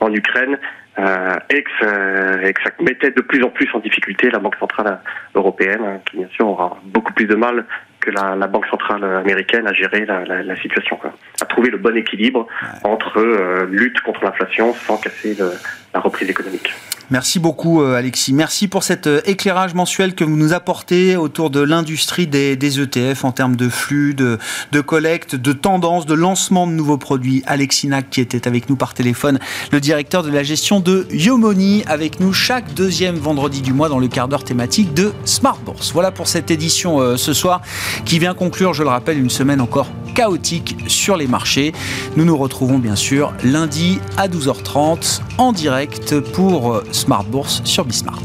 en Ukraine et, que ça, mettait de plus en plus en difficulté la Banque centrale européenne, hein, qui bien sûr aura beaucoup plus de mal que la, Banque centrale américaine à gérer la, situation, à trouver le bon équilibre entre lutte contre l'inflation sans casser reprise économique. Merci beaucoup euh, Alexis. Merci pour cet euh, éclairage mensuel que vous nous apportez autour de l'industrie des, ETF en termes de flux, de, collecte, de tendance, de lancement de nouveaux produits. Alexis Nac qui était avec nous par téléphone, le directeur de la gestion de Yomoni, avec nous chaque deuxième vendredi du mois dans le quart d'heure thématique de Smart Bourse. Voilà pour cette édition euh, ce soir qui vient conclure, je le rappelle, une semaine encore chaotique sur les marchés. Nous nous retrouvons bien sûr lundi à 12h30 en pour Smart Bourse sur Bismart.